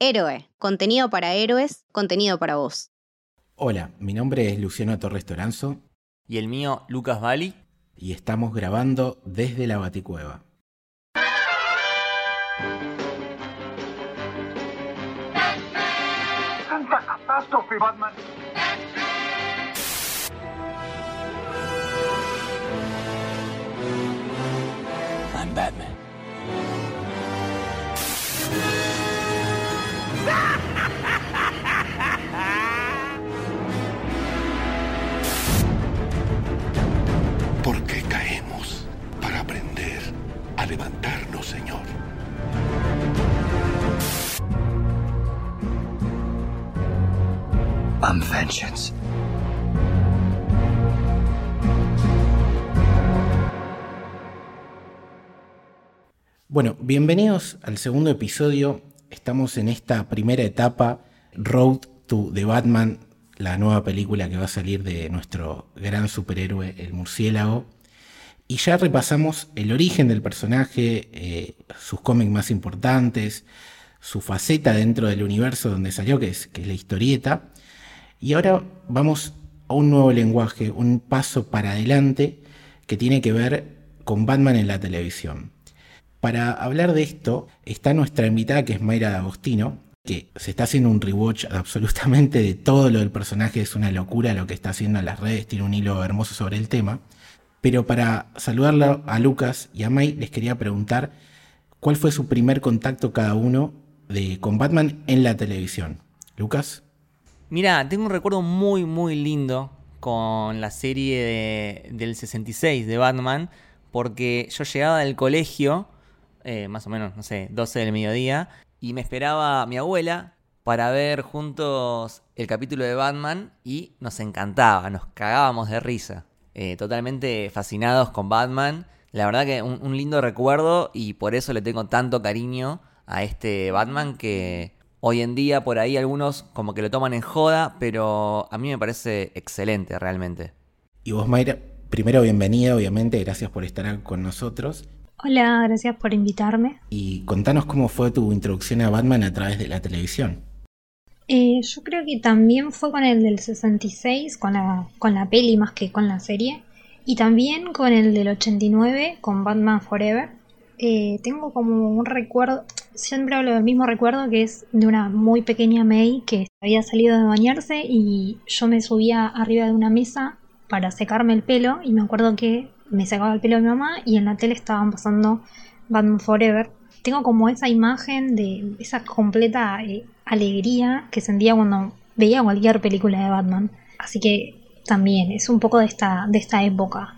Héroe, contenido para héroes, contenido para vos. Hola, mi nombre es Luciano Torres Toranzo. Y el mío, Lucas Bali. Y estamos grabando desde la Baticueva. ¡Santa catástrofe, Batman! I'm Batman. Levantarnos, Señor. I'm vengeance. Bueno, bienvenidos al segundo episodio. Estamos en esta primera etapa, Road to the Batman, la nueva película que va a salir de nuestro gran superhéroe, el murciélago. Y ya repasamos el origen del personaje, eh, sus cómics más importantes, su faceta dentro del universo donde salió, que es, que es la historieta. Y ahora vamos a un nuevo lenguaje, un paso para adelante que tiene que ver con Batman en la televisión. Para hablar de esto está nuestra invitada que es Mayra Agostino, que se está haciendo un rewatch absolutamente de todo lo del personaje, es una locura lo que está haciendo en las redes, tiene un hilo hermoso sobre el tema. Pero para saludarla a Lucas y a May les quería preguntar cuál fue su primer contacto cada uno de, con Batman en la televisión. Lucas. Mira, tengo un recuerdo muy, muy lindo con la serie de, del 66 de Batman, porque yo llegaba del colegio, eh, más o menos, no sé, 12 del mediodía, y me esperaba mi abuela para ver juntos el capítulo de Batman y nos encantaba, nos cagábamos de risa. Eh, totalmente fascinados con Batman. La verdad que un, un lindo recuerdo y por eso le tengo tanto cariño a este Batman que hoy en día por ahí algunos como que lo toman en joda, pero a mí me parece excelente realmente. Y vos, Mayra, primero bienvenida, obviamente, gracias por estar con nosotros. Hola, gracias por invitarme. Y contanos cómo fue tu introducción a Batman a través de la televisión. Eh, yo creo que también fue con el del 66, con la, con la peli más que con la serie. Y también con el del 89, con Batman Forever. Eh, tengo como un recuerdo, siempre hablo del mismo recuerdo que es de una muy pequeña May que había salido de bañarse y yo me subía arriba de una mesa para secarme el pelo y me acuerdo que me secaba el pelo de mi mamá y en la tele estaban pasando Batman Forever. Tengo como esa imagen de esa completa eh, alegría que sentía cuando veía cualquier película de Batman. Así que también es un poco de esta, de esta época.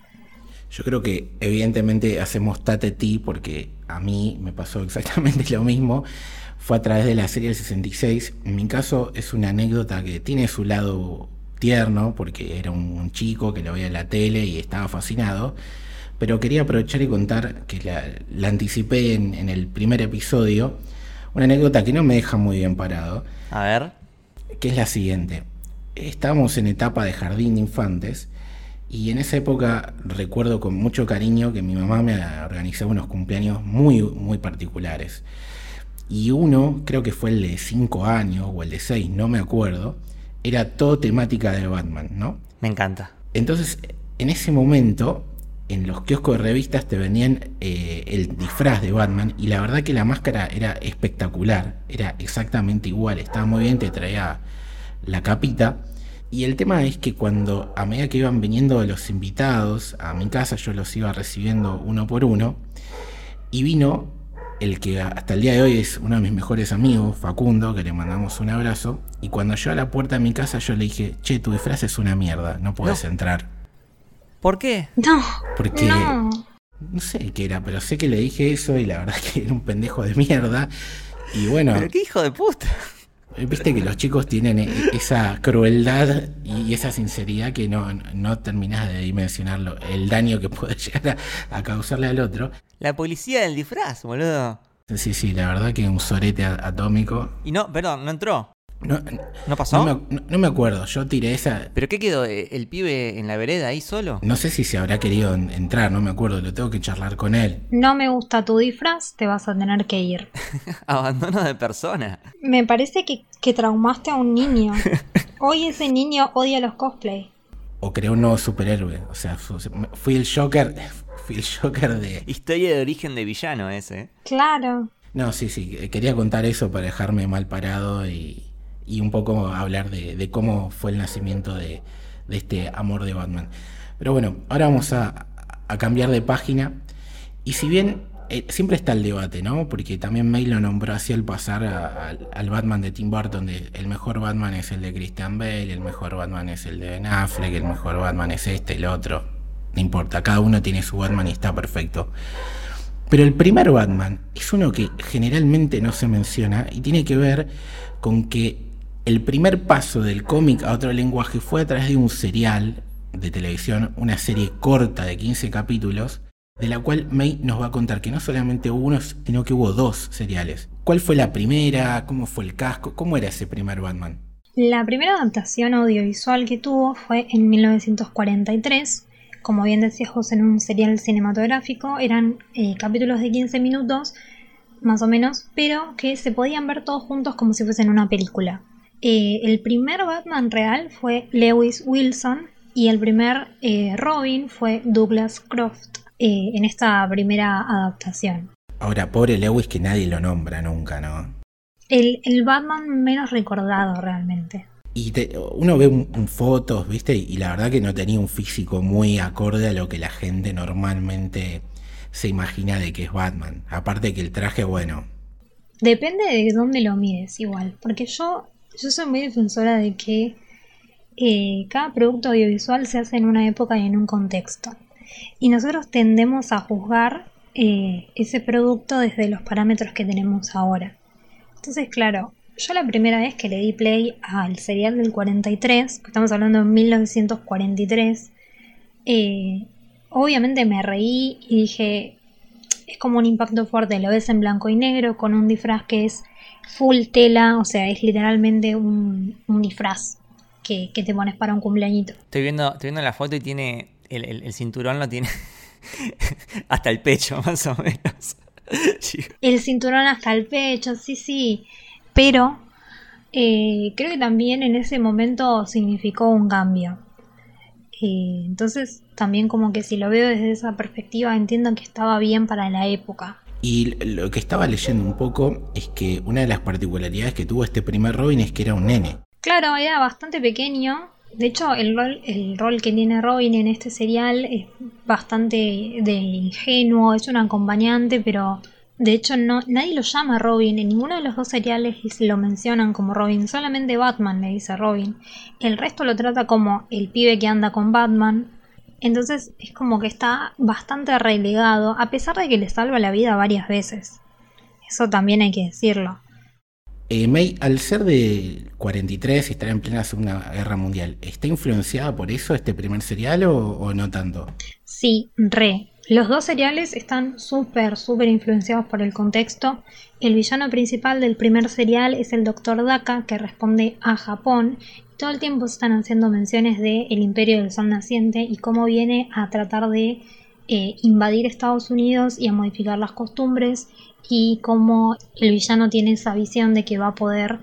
Yo creo que evidentemente hacemos tate ti porque a mí me pasó exactamente lo mismo. Fue a través de la serie del 66. En mi caso es una anécdota que tiene su lado tierno porque era un chico que lo veía en la tele y estaba fascinado. Pero quería aprovechar y contar que la, la anticipé en, en, el primer episodio. Una anécdota que no me deja muy bien parado. A ver. Que es la siguiente. Estábamos en etapa de jardín de infantes y en esa época recuerdo con mucho cariño que mi mamá me organizaba unos cumpleaños muy, muy particulares. Y uno, creo que fue el de 5 años o el de 6, no me acuerdo, era todo temática de Batman, ¿no? Me encanta. Entonces, en ese momento, en los kioscos de revistas te vendían eh, el disfraz de Batman y la verdad que la máscara era espectacular, era exactamente igual, estaba muy bien, te traía la capita. Y el tema es que cuando a medida que iban viniendo los invitados a mi casa, yo los iba recibiendo uno por uno. Y vino el que hasta el día de hoy es uno de mis mejores amigos, Facundo, que le mandamos un abrazo. Y cuando llegó a la puerta de mi casa, yo le dije, che, tu disfraz es una mierda, no puedes no. entrar. ¿Por qué? No. Porque no. no sé qué era, pero sé que le dije eso y la verdad que era un pendejo de mierda. Y bueno. Pero qué hijo de puta. Viste que los chicos tienen esa crueldad y esa sinceridad que no, no terminás de dimensionarlo, el daño que puede llegar a, a, causarle al otro. La policía del disfraz, boludo. Sí, sí, la verdad que un sorete atómico. Y no, perdón, no entró. No, ¿No pasó? No me, no- no me acuerdo, yo tiré esa. ¿Pero qué quedó? ¿Eh, ¿El pibe en la vereda ahí solo? No sé si se habrá querido en- entrar, no me acuerdo, lo tengo que charlar con él. No me gusta tu disfraz, te vas a tener que ir. Abandono de persona. Me parece que, que traumaste a un niño. Hoy ese niño odia los cosplay. O creó un nuevo superhéroe. O sea, fu- fui el Joker. Fui el Joker de. Historia de origen de villano ese. Claro. No, sí, sí. Quería contar eso para dejarme mal parado y, y un poco hablar de, cómo fue el nacimiento de, este amor de Batman. Pero bueno, ahora vamos a, cambiar de página. Y si bien eh, siempre está el debate, ¿no? Porque también May lo nombró así al pasar al- Batman de Tim Burton, el mejor Batman es el de Christian Bale, el mejor Batman es el de Ben Affleck, el mejor Batman es este, el otro. No importa, cada uno tiene su Batman y está perfecto. Pero el primer Batman es uno que generalmente no se menciona y tiene que ver con que el primer paso del cómic a otro lenguaje fue a través de un serial de televisión, una serie corta de 15 capítulos, de la cual May nos va a contar que no solamente hubo uno, sino que hubo dos seriales. ¿Cuál fue la primera? ¿Cómo fue el casco? ¿Cómo era ese primer Batman? La primera adaptación audiovisual que tuvo fue en 1943. Como bien decías vos, en un serial cinematográfico eran eh, capítulos de 15 minutos, más o menos, pero que se podían ver todos juntos como si fuesen una película. Eh, el primer Batman real fue Lewis Wilson y el primer eh, Robin fue Douglas Croft eh, en esta primera adaptación. Ahora, pobre Lewis que nadie lo nombra nunca, ¿no? El, el Batman menos recordado realmente. Y te- uno ve un, un fotos, ¿viste? Y la verdad que no tenía un físico muy acorde a lo que la gente normalmente se imagina de que es Batman. Aparte que el traje, bueno, Depende de dónde lo mires igual, porque yo, yo soy muy defensora de que eh, cada producto audiovisual se hace en una época y en un contexto. Y nosotros tendemos a juzgar eh, ese producto desde los parámetros que tenemos ahora. Entonces, claro, yo la primera vez que le di play al serial del 43, que estamos hablando de 1943, eh, obviamente me reí y dije, es como un impacto fuerte, lo ves en blanco y negro con un disfraz que es full tela, o sea, es literalmente un, un disfraz que, que te pones para un cumpleañito. Estoy viendo, estoy viendo la foto y tiene. El, el- el cinturón lo tiene hasta el pecho, más o menos. El cinturón hasta el pecho, sí, sí, pero eh, creo que también en ese momento significó un cambio. Eh, entonces, también como que si lo veo desde esa perspectiva, entiendo que estaba bien para la época. Y lo que estaba leyendo un poco es que una de las particularidades que tuvo este primer Robin es que era un nene. Claro, era bastante pequeño. De hecho, el rol, el rol que tiene Robin en este serial es bastante de ingenuo, es un acompañante, pero de hecho no, nadie lo llama Robin. En ninguno de los dos seriales lo mencionan como Robin, solamente Batman le dice Robin. El resto lo trata como el pibe que anda con Batman. Entonces es como que está bastante relegado, a pesar de que le salva la vida varias veces. Eso también hay que decirlo. Eh, May, al ser de 43 y estar en plena Segunda Guerra Mundial, ¿está influenciada por eso este primer serial o, o no tanto? Sí, re. Los dos seriales están súper, súper influenciados por el contexto. El villano principal del primer serial es el Dr. Daka, que responde a Japón. Todo el tiempo están haciendo menciones de el Imperio del Sol Naciente y cómo viene a tratar de eh, invadir Estados Unidos y a modificar las costumbres y cómo el villano tiene esa visión de que va a poder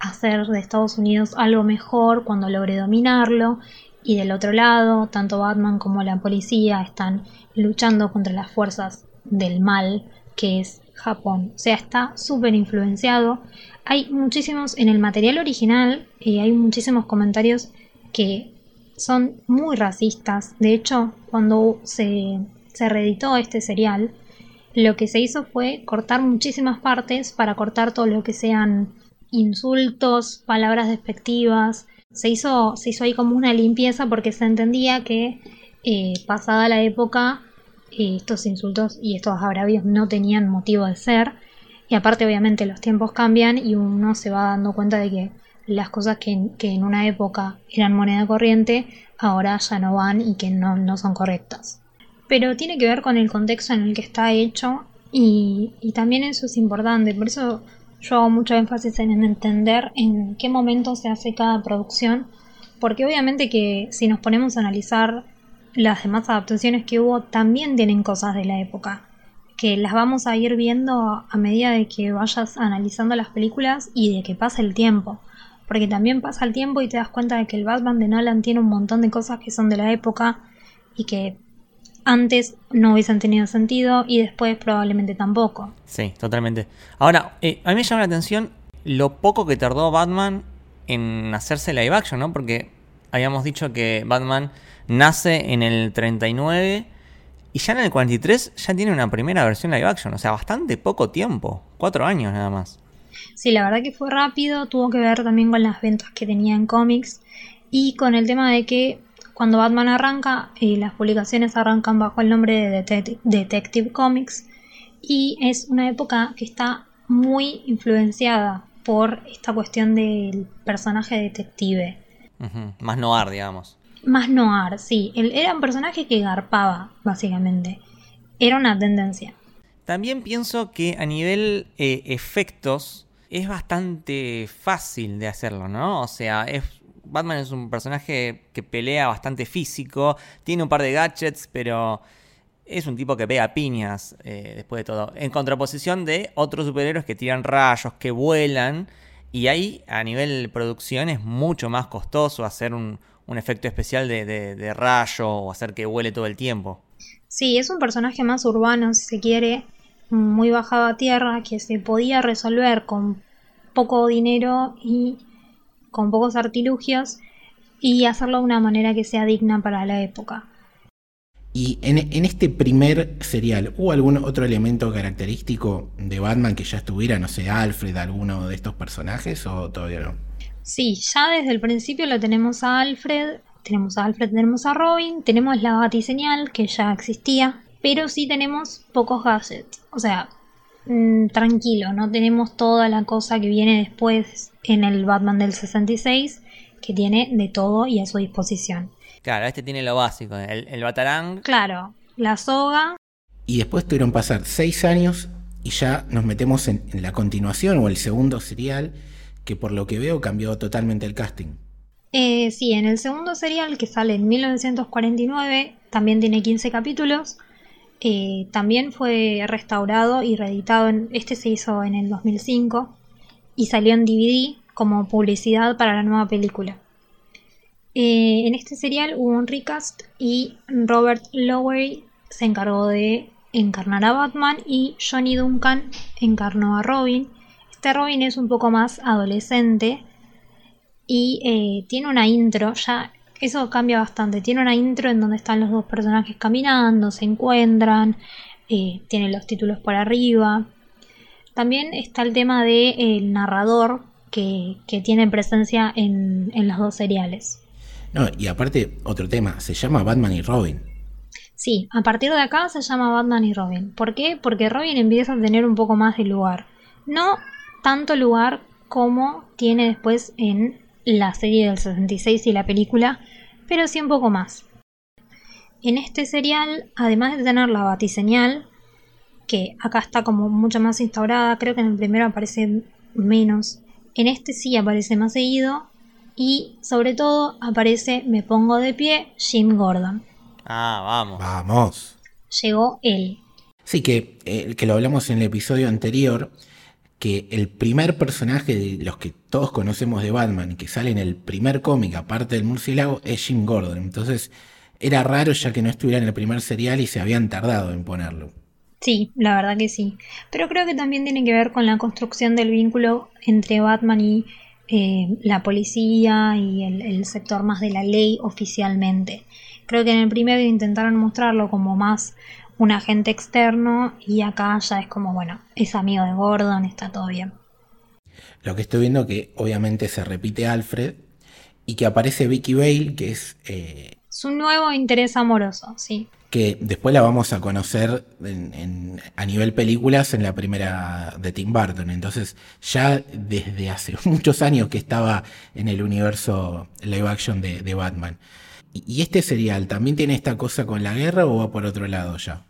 hacer de Estados Unidos algo mejor cuando logre dominarlo y del otro lado, tanto Batman como la policía están luchando contra las fuerzas del mal, que es Japón. O sea, está súper influenciado. Hay muchísimos, en el material original, eh, hay muchísimos comentarios que son muy racistas. De hecho, cuando se, se reeditó este serial, lo que se hizo fue cortar muchísimas partes para cortar todo lo que sean insultos, palabras despectivas. Se hizo, se hizo ahí como una limpieza porque se entendía que eh, pasada la época eh, estos insultos y estos agravios no tenían motivo de ser. Y aparte obviamente los tiempos cambian y uno se va dando cuenta de que las cosas que, que en una época eran moneda corriente ahora ya no van y que no, no son correctas. Pero tiene que ver con el contexto en el que está hecho y, y también eso es importante. Por eso yo hago mucho énfasis en entender en qué momento se hace cada producción, porque obviamente que si nos ponemos a analizar las demás adaptaciones que hubo, también tienen cosas de la época, que las vamos a ir viendo a medida de que vayas analizando las películas y de que pasa el tiempo. Porque también pasa el tiempo y te das cuenta de que el Batman de Nolan tiene un montón de cosas que son de la época y que antes no hubiesen tenido sentido y después probablemente tampoco. Sí, totalmente. Ahora, eh, a mí me llama la atención lo poco que tardó Batman en hacerse live action, ¿no? Porque habíamos dicho que Batman nace en el 39 y ya en el 43 ya tiene una primera versión live action, o sea, bastante poco tiempo, cuatro años nada más. Sí, la verdad que fue rápido, tuvo que ver también con las ventas que tenía en cómics y con el tema de que cuando Batman arranca, eh, las publicaciones arrancan bajo el nombre de Detective Comics y es una época que está muy influenciada por esta cuestión del personaje detective. Más noir, digamos. Más noir, sí. Él era un personaje que garpaba, básicamente. Era una tendencia. También pienso que a nivel eh, efectos es bastante fácil de hacerlo, ¿no? O sea, es Batman es un personaje que pelea bastante físico, tiene un par de gadgets, pero es un tipo que pega piñas eh, después de todo. En contraposición de otros superhéroes que tiran rayos, que vuelan. Y ahí a nivel producción es mucho más costoso hacer un, efecto especial de, de, rayo o hacer que vuele todo el tiempo. Sí, es un personaje más urbano, si se quiere, muy bajado a tierra, que se podía resolver con poco dinero y con pocos artilugios y hacerlo de una manera que sea digna para la época. Y en, este primer serial, ¿hubo algún otro elemento característico de Batman que ya estuviera, no sé, Alfred, alguno de estos personajes o todavía no? Sí, ya desde el principio lo tenemos a Alfred, tenemos a Alfred, tenemos a Robin, tenemos la batiseñal que ya existía, pero sí tenemos pocos gadgets. O sea, Mm, tranquilo, no tenemos toda la cosa que viene después en el Batman del 66, que tiene de todo y a su disposición. Claro, este tiene lo básico, el, el batarang. Claro, la soga. Y después tuvieron pasar seis años y ya nos metemos en, la continuación o el segundo serial, que por lo que veo cambió totalmente el casting. Eh, sí, en el segundo serial que sale en 1949, también tiene 15 capítulos. Eh, también fue restaurado y reeditado, en, este se hizo en el 2005 y salió en DVD como publicidad para la nueva película. Eh, en este serial hubo un recast y Robert Lowery se encargó de encarnar a Batman y Johnny Duncan encarnó a Robin. Este Robin es un poco más adolescente y eh, tiene una intro, ya eso cambia bastante. Tiene una intro en donde están los dos personajes caminando, se encuentran, eh, tiene los títulos por arriba. También está el tema del narrador que, tiene presencia en, en los dos seriales. No, y aparte, otro tema, se llama Batman y Robin. Sí, a partir de acá se llama Batman y Robin. ¿Por qué? Porque Robin empieza a tener un poco más de lugar. No tanto lugar como tiene después en la serie del 66 y la película, pero sí un poco más. En este serial, además de tener la batiseñal, que acá está como mucho más instaurada, creo que en el primero aparece menos, en este sí aparece más seguido, y sobre todo aparece Me pongo de pie Jim Gordon. Ah, vamos. Vamos. Llegó él. Sí, que, eh, que lo hablamos en el episodio anterior, que el primer personaje de los que todos conocemos de Batman que sale en el primer cómic, aparte del murciélago, es Jim Gordon. Entonces era raro ya que no estuviera en el primer serial y se habían tardado en ponerlo. Sí, la verdad que sí. Pero creo que también tiene que ver con la construcción del vínculo entre Batman y eh, la policía y el, el sector más de la ley oficialmente. Creo que en el primero intentaron mostrarlo como más un agente externo y acá ya es como, bueno, es amigo de Gordon, está todo bien. Lo que estoy viendo que obviamente se repite Alfred y que aparece Vicky Bale, que es... Eh, Su nuevo interés amoroso, sí. Que después la vamos a conocer a nivel películas en la primera de Tim Burton. Entonces ya desde hace muchos años que estaba en el universo live action de, Batman. ¿Y este serial también tiene esta cosa con la guerra o va por otro lado ya?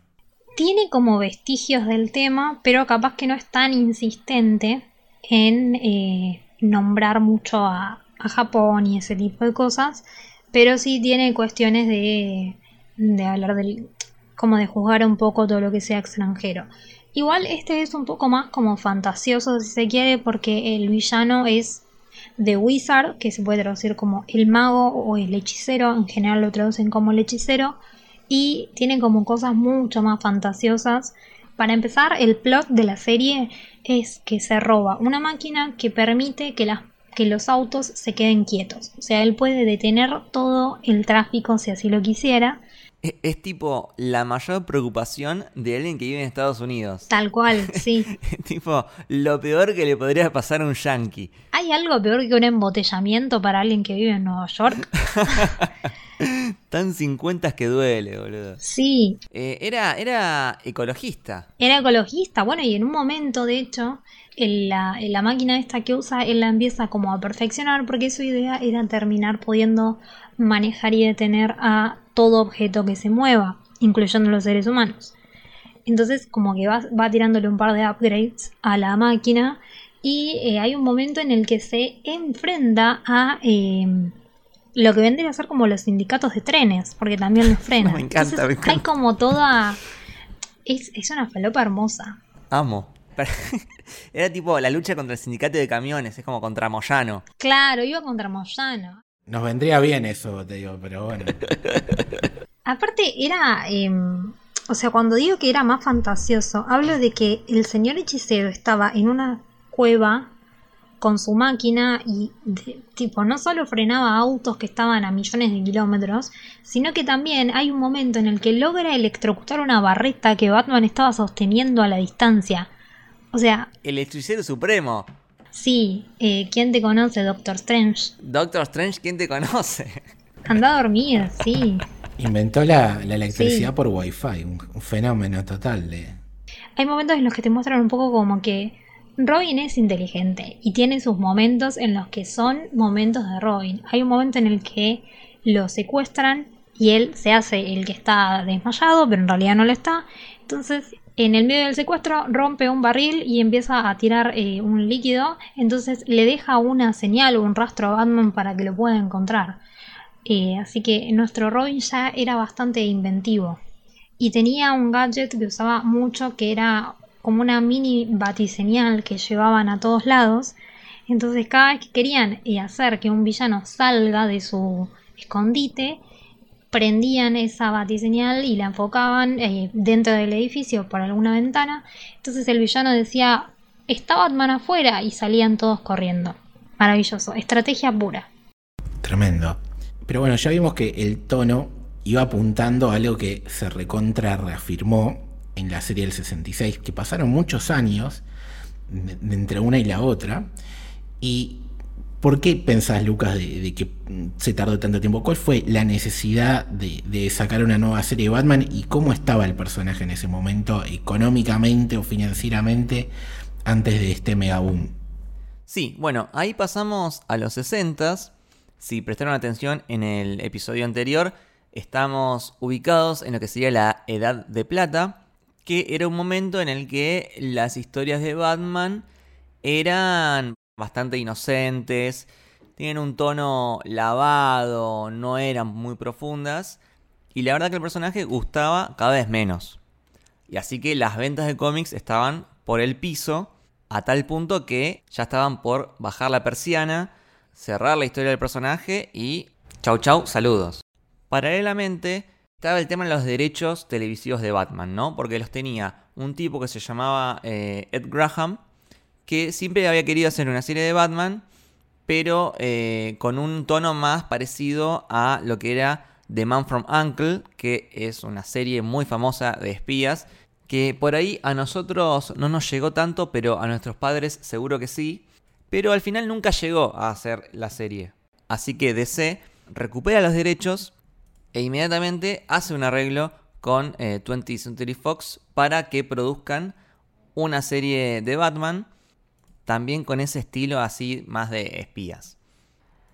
Tiene como vestigios del tema, pero capaz que no es tan insistente. en eh, nombrar mucho a, Japón y ese tipo de cosas, pero sí tiene cuestiones de, de hablar del, como de juzgar un poco todo lo que sea extranjero. Igual este es un poco más como fantasioso si se quiere porque el villano es The Wizard, que se puede traducir como el mago o el hechicero, en general lo traducen como el hechicero, y tiene como cosas mucho más fantasiosas. Para empezar, el plot de la serie es que se roba una máquina que permite que, que los autos se queden quietos. O sea, él puede detener todo el tráfico si así lo quisiera. Es, es tipo la mayor preocupación de alguien que vive en Estados Unidos. Tal cual, sí. tipo lo peor que le podría pasar a un yankee. ¿Hay algo peor que un embotellamiento para alguien que vive en Nueva York? Tan 50 que duele, boludo. Sí, Eh, era, era ecologista. era ecologista. Bueno, y en un momento, de hecho, en la, en la máquina esta que usa, él la empieza como a perfeccionar porque su idea era terminar pudiendo manejar y detener a todo objeto que se mueva, incluyendo los seres humanos. Entonces, como que va, va tirándole un par de upgrades a la máquina y eh, hay un momento en el que se enfrenta a eh, lo que vendría a ser como los sindicatos de trenes, porque también los frena. Me encanta, Entonces, me encanta. Hay como toda... Es, es una falopa hermosa. Amo. Era tipo la lucha contra el sindicato de camiones, es como contra Moyano. Claro, iba contra Moyano. Nos vendría bien eso, te digo, pero bueno. Aparte era, em, o sea, cuando digo que era más fantasioso, hablo de que el señor hechicero estaba en una cueva con su máquina y de- tipo no solo frenaba autos que estaban a millones de kilómetros, sino que también hay un momento en el que logra electrocutar una barreta que Batman estaba sosteniendo a la distancia. O sea, El hechicero supremo. Sí, eh, ¿quién te conoce, Doctor Strange? Doctor Strange, ¿quién te conoce? Anda a dormir, sí. Inventó la, la electricidad Sí. por wifi, un, un fenómeno total de... hay momentos en los que te muestran un poco como que Robin es inteligente y tiene sus momentos en los que son momentos de Robin. Hay un momento en el que lo secuestran y él se hace el que está desmayado, pero en realidad no lo está. Entonces, en el medio del secuestro, rompe un barril y empieza a tirar eh, un líquido. Entonces, le deja una señal o un rastro a Batman para que lo pueda encontrar. Eh, así que nuestro Robin ya era bastante inventivo y tenía un gadget que usaba mucho que era como una mini batiseñal que llevaban a todos lados. Entonces cada vez que querían eh, hacer que un villano salga de su escondite, prendían esa batiseñal y la enfocaban eh, dentro del edificio por alguna ventana. Entonces el villano decía, está Batman afuera y salían todos corriendo. Maravilloso, estrategia pura. Tremendo. Pero bueno, ya vimos que el tono iba apuntando a algo que se recontra reafirmó en la serie del 66, que pasaron muchos años entre una y la otra. ¿Y por qué pensás, Lucas, de, que se tardó tanto tiempo? ¿Cuál fue la necesidad de, de sacar una nueva serie de Batman y cómo estaba el personaje en ese momento, económicamente o financieramente, antes de este mega boom? Sí, bueno, ahí pasamos a los 60 Si prestaron atención en el episodio anterior, estamos ubicados en lo que sería la Edad de Plata, que era un momento en el que las historias de Batman eran bastante inocentes, tienen un tono lavado, no eran muy profundas, y la verdad que el personaje gustaba cada vez menos. Y así que las ventas de cómics estaban por el piso, a tal punto que ya estaban por bajar la persiana, cerrar la historia del personaje y chau chau, saludos. Paralelamente estaba el tema de los derechos televisivos de Batman, ¿no? Porque los tenía un tipo que se llamaba eh, Ed Graham, que siempre había querido hacer una serie de Batman, pero eh, con un tono más parecido a lo que era The Man from Uncle, que es una serie muy famosa de espías, que por ahí a nosotros no nos llegó tanto, pero a nuestros padres seguro que sí, pero al final nunca llegó a hacer la serie. Así que DC recupera los derechos e inmediatamente hace un arreglo con eh, 20th Century Fox para que produzcan una serie de Batman, también con ese estilo así más de espías.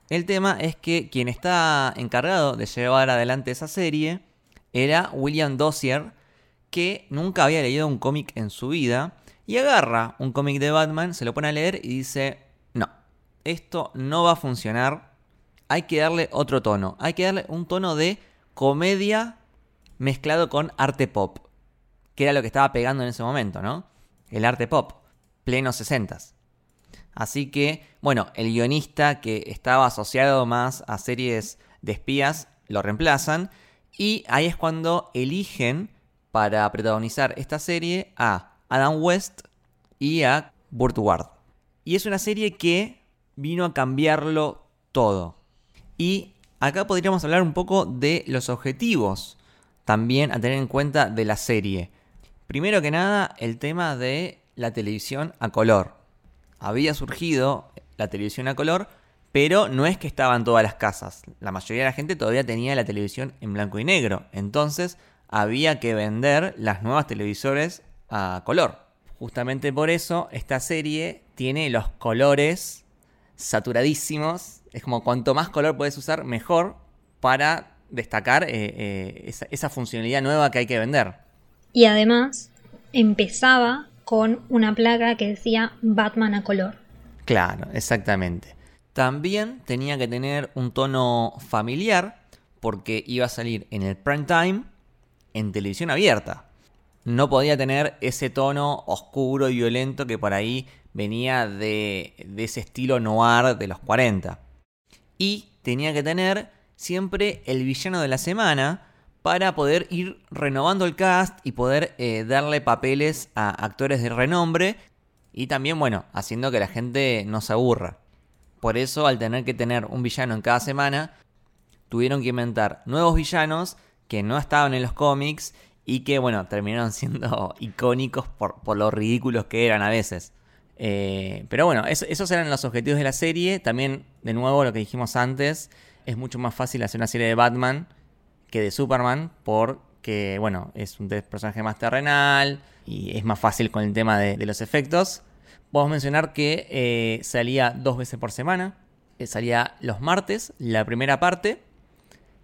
El tema es que quien está encargado de llevar adelante esa serie era William Dossier, que nunca había leído un cómic en su vida Y agarra un cómic de Batman, se lo pone a leer y dice, no, esto no va a funcionar, hay que darle otro tono, hay que darle un tono de comedia mezclado con arte pop, que era lo que estaba pegando en ese momento, ¿no? El arte pop, pleno 60 Así que, bueno, el guionista que estaba asociado más a series de espías lo reemplazan y ahí es cuando eligen para protagonizar esta serie a Adam West y a Burt Ward. Y es una serie que vino a cambiarlo todo. Y acá podríamos hablar un poco de los objetivos también a tener en cuenta de la serie. Primero que nada, el tema de la televisión a color. Había surgido la televisión a color, pero no es que estaban todas las casas. La mayoría de la gente todavía tenía la televisión en blanco y negro. Entonces había que vender las nuevas televisores a color. Justamente por eso esta serie tiene los colores saturadísimos. Es como cuanto más color puedes usar, mejor para destacar eh, eh, esa funcionalidad nueva que hay que vender. Y además empezaba con una placa que decía Batman a color. Claro, exactamente. También tenía que tener un tono familiar porque iba a salir en el prime time en televisión abierta. No podía tener ese tono oscuro y violento que por ahí venía de, de ese estilo noir de los 40. Y tenía que tener siempre el villano de la semana para poder ir renovando el cast y poder eh, darle papeles a actores de renombre y también, bueno, haciendo que la gente no se aburra. Por eso, al tener que tener un villano en cada semana, tuvieron que inventar nuevos villanos que no estaban en los cómics y que, bueno, terminaron siendo icónicos por, lo ridículos que eran a veces. Eh, pero bueno, esos eran los objetivos de la serie. También, de nuevo, lo que dijimos antes, es mucho más fácil hacer una serie de Batman que de Superman porque, bueno, es un personaje más terrenal y es más fácil con el tema de, los efectos. Podemos mencionar que eh, salía dos veces por semana. Eh, salía los martes, la primera parte.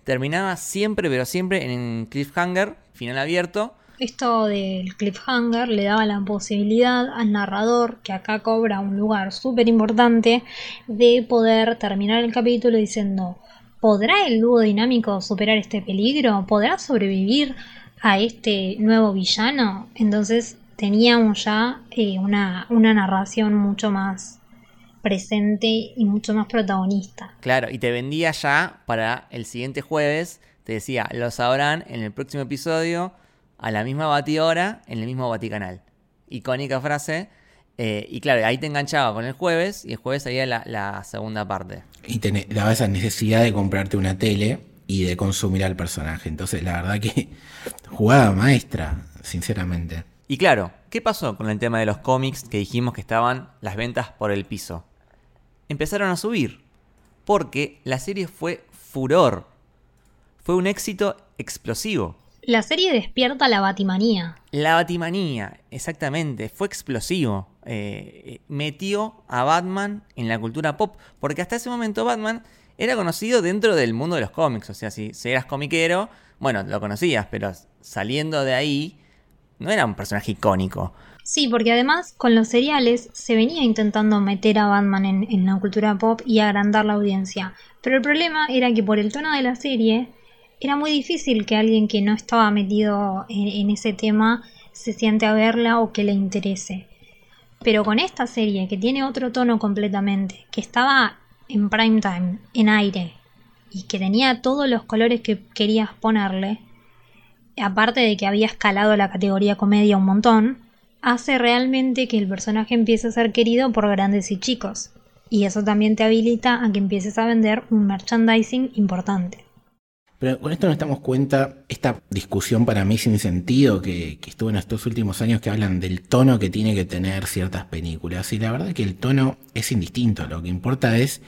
Terminaba siempre, pero siempre en cliffhanger, final abierto. Esto del cliffhanger le daba la posibilidad al narrador, que acá cobra un lugar súper importante, de poder terminar el capítulo diciendo, ¿Podrá el dúo dinámico superar este peligro? ¿Podrá sobrevivir a este nuevo villano? Entonces teníamos ya eh, una, una narración mucho más presente y mucho más protagonista. Claro, y te vendía ya para el siguiente jueves, te decía, lo sabrán en el próximo episodio, a la misma batidora, en el mismo baticanal. Icónica frase. Eh, y claro, ahí te enganchaba con el jueves y el jueves salía la, segunda parte. Y te daba esa necesidad de comprarte una tele y de consumir al personaje. Entonces, la verdad que jugaba maestra, sinceramente. Y claro, ¿qué pasó con el tema de los cómics que dijimos que estaban las ventas por el piso? Empezaron a subir, porque la serie fue furor. Fue un éxito explosivo. La serie despierta la batimanía. La batimanía, exactamente, fue explosivo. Eh, metió a Batman en la cultura pop, porque hasta ese momento Batman era conocido dentro del mundo de los cómics, o sea, si, eras comiquero, bueno, lo conocías, pero saliendo de ahí, no era un personaje icónico. Sí, porque además con los seriales se venía intentando meter a Batman en, la cultura pop y agrandar la audiencia. Pero el problema era que por el tono de la serie era muy difícil que alguien que no estaba metido en, ese tema se siente a verla o que le interese. Pero con esta serie, que tiene otro tono completamente, que estaba en prime time, en aire, y que tenía todos los colores que querías ponerle, aparte de que había escalado la categoría comedia un montón, hace realmente que el personaje empiece a ser querido por grandes y chicos. Y eso también te habilita a que empieces a vender un merchandising importante. Pero con esto nos damos cuenta, esta discusión para mí sin sentido que, estuvo en estos últimos años que hablan del tono que tiene que tener ciertas películas. Y la verdad es que el tono es indistinto, lo que importa es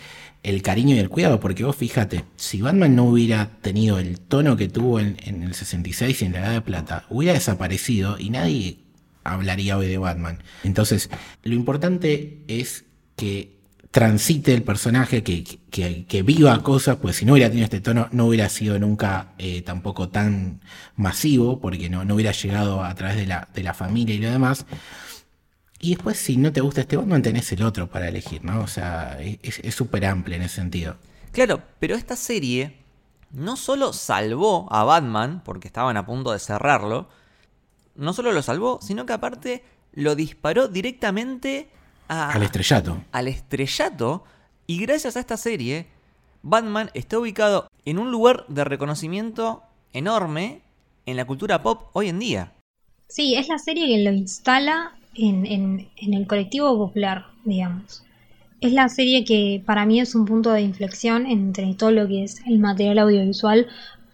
el cariño y el cuidado, porque vos fíjate, si Batman no hubiera tenido el tono que tuvo en, en el 66 y en la Edad de Plata, hubiera desaparecido y nadie hablaría hoy de Batman. Entonces, lo importante es que transite el personaje, que, que, viva cosas, pues si no hubiera tenido este tono, no hubiera sido nunca eh, tampoco tan masivo, porque no, no hubiera llegado a través de la, de la familia y lo demás. Y después, si no te gusta este Batman, tenés el otro para elegir, ¿no? O sea, es súper amplio en ese sentido. Claro, pero esta serie no solo salvó a Batman, porque estaban a punto de cerrarlo, no solo lo salvó, sino que aparte lo disparó directamente a, al estrellato. Al estrellato. Y gracias a esta serie, Batman está ubicado en un lugar de reconocimiento enorme en la cultura pop hoy en día. Sí, es la serie que lo instala en, en el colectivo popular, digamos. Es la serie que para mí es un punto de inflexión entre todo lo que es el material audiovisual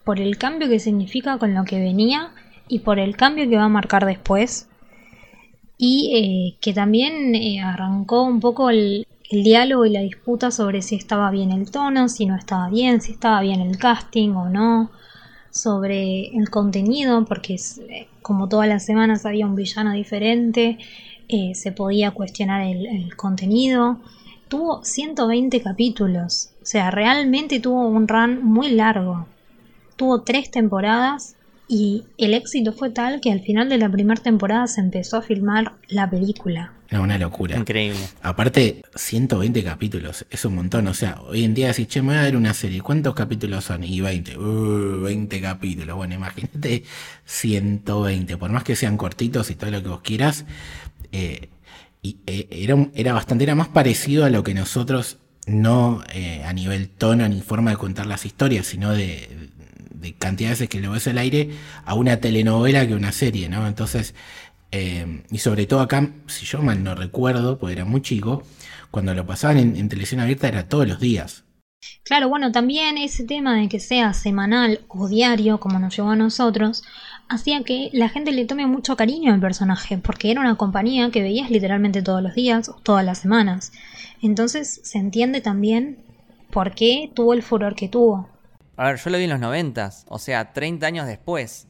por el cambio que significa con lo que venía y por el cambio que va a marcar después. Y eh, que también eh, arrancó un poco el, diálogo y la disputa sobre si estaba bien el tono, si no estaba bien, si estaba bien el casting o no, sobre el contenido, porque eh, como todas las semanas había un villano diferente, se podía cuestionar el, contenido. Tuvo 120 capítulos, o sea, realmente tuvo un run muy largo. Tuvo tres temporadas y el éxito fue tal que al final de la primera temporada se empezó a filmar la película. Era una locura. Increíble. Aparte, 120 capítulos, es un montón. O sea, hoy en día decís, che, me voy a ver una serie. ¿Cuántos capítulos son? Y 20. 20 uh, capítulos. Bueno, imagínate 120. Por más que sean cortitos y todo lo que vos quieras, eh, y, eh, era, era bastante, era más parecido a lo que nosotros, no eh, a nivel tono ni forma de contar las historias, sino de, de cantidad de que lo ves al aire a una telenovela que una serie, ¿no? Entonces, eh, y sobre todo acá, si yo mal no recuerdo, porque era muy chico, cuando lo pasaban en, televisión abierta era todos los días. Claro, bueno, también ese tema de que sea semanal o diario, como nos llevó a nosotros, hacía que la gente le tome mucho cariño al personaje, porque era una compañía que veías literalmente todos los días o todas las semanas. Entonces se entiende también por qué tuvo el furor que tuvo. A ver, yo lo vi en los noventas, o sea, 30 años después,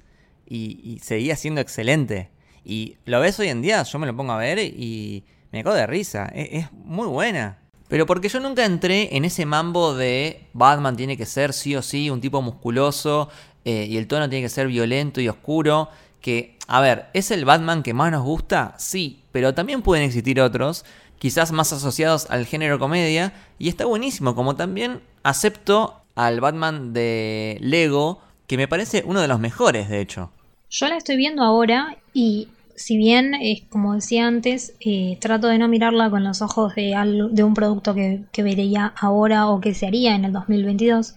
y, seguía siendo excelente. Y lo ves hoy en día, yo me lo pongo a ver y me cago de risa. Es, muy buena. Pero porque yo nunca entré en ese mambo de Batman tiene que ser sí o sí un tipo musculoso eh, y el tono tiene que ser violento y oscuro. Que, a ver, ¿es el Batman que más nos gusta? Sí, pero también pueden existir otros, quizás más asociados al género comedia, y está buenísimo, como también acepto al Batman de Lego, que me parece uno de los mejores, de hecho. Yo la estoy viendo ahora y si bien, es como decía antes, eh, trato de no mirarla con los ojos de, de un producto que, vería ahora o que se haría en el 2022,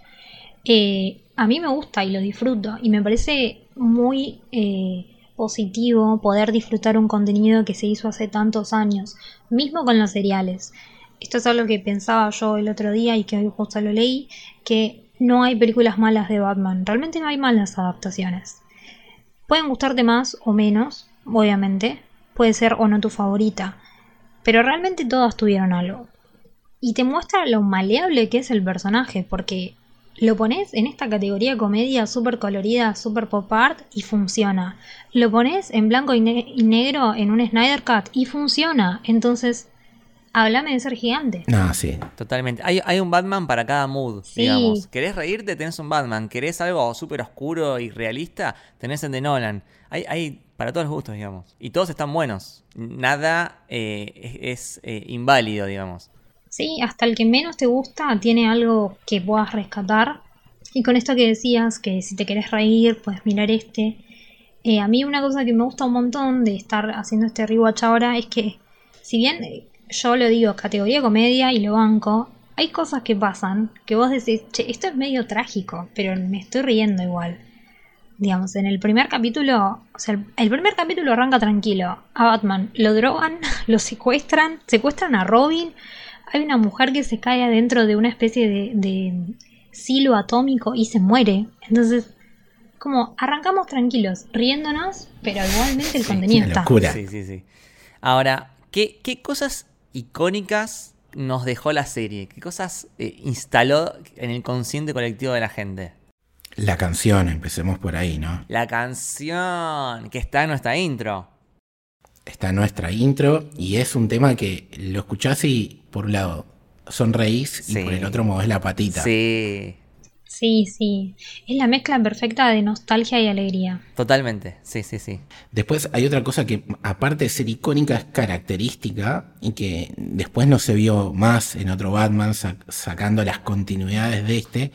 eh, a mí me gusta y lo disfruto y me parece muy eh, positivo poder disfrutar un contenido que se hizo hace tantos años, mismo con los seriales. Esto es algo que pensaba yo el otro día y que hoy justo lo leí, que no hay películas malas de Batman. Realmente no hay malas adaptaciones. Pueden gustarte más o menos, obviamente. Puede ser o no tu favorita. Pero realmente todas tuvieron algo. Y te muestra lo maleable que es el personaje, porque lo pones en esta categoría comedia súper colorida, súper pop art y funciona. Lo pones en blanco y, y, negro en un Snyder Cut y funciona. Entonces, Háblame de ser gigante. No, sí. Totalmente. Hay, un Batman para cada mood, digamos. ¿Querés reírte? Tenés un Batman. ¿Querés algo súper oscuro y realista? Tenés el de Nolan. Hay, hay para todos los gustos, digamos. Y todos están buenos. Nada eh, es, eh, inválido, digamos. Sí, hasta el que menos te gusta tiene algo que puedas rescatar. Y con esto que decías, que si te querés reír, puedes mirar este. Eh, a mí una cosa que me gusta un montón de estar haciendo este rewatch ahora es que, si bien yo lo digo, categoría comedia y lo banco, hay cosas que pasan que vos decís, che, esto es medio trágico, pero me estoy riendo igual. Digamos, en el primer capítulo, o sea, el, primer capítulo arranca tranquilo. A Batman lo drogan, lo secuestran, secuestran a Robin. Hay una mujer que se cae adentro de una especie de, de silo atómico y se muere. Entonces, como arrancamos tranquilos, riéndonos, pero igualmente el contenido está. Sí, sí, sí. Ahora, ¿qué, ¿qué cosas icónicas nos dejó la serie? ¿Qué cosas eh, instaló en el consciente colectivo de la gente? La canción, empecemos por ahí, ¿no? La canción, que está en nuestra intro. Está en nuestra intro y es un tema que lo escuchás y por un lado sonreís y por el otro mueves la patita. Sí. Sí, sí. Es la mezcla perfecta de nostalgia y alegría. Totalmente, sí, sí, sí. Después hay otra cosa que, aparte de ser icónica, es característica y que después no se vio más en otro Batman sac- sacando las continuidades de este,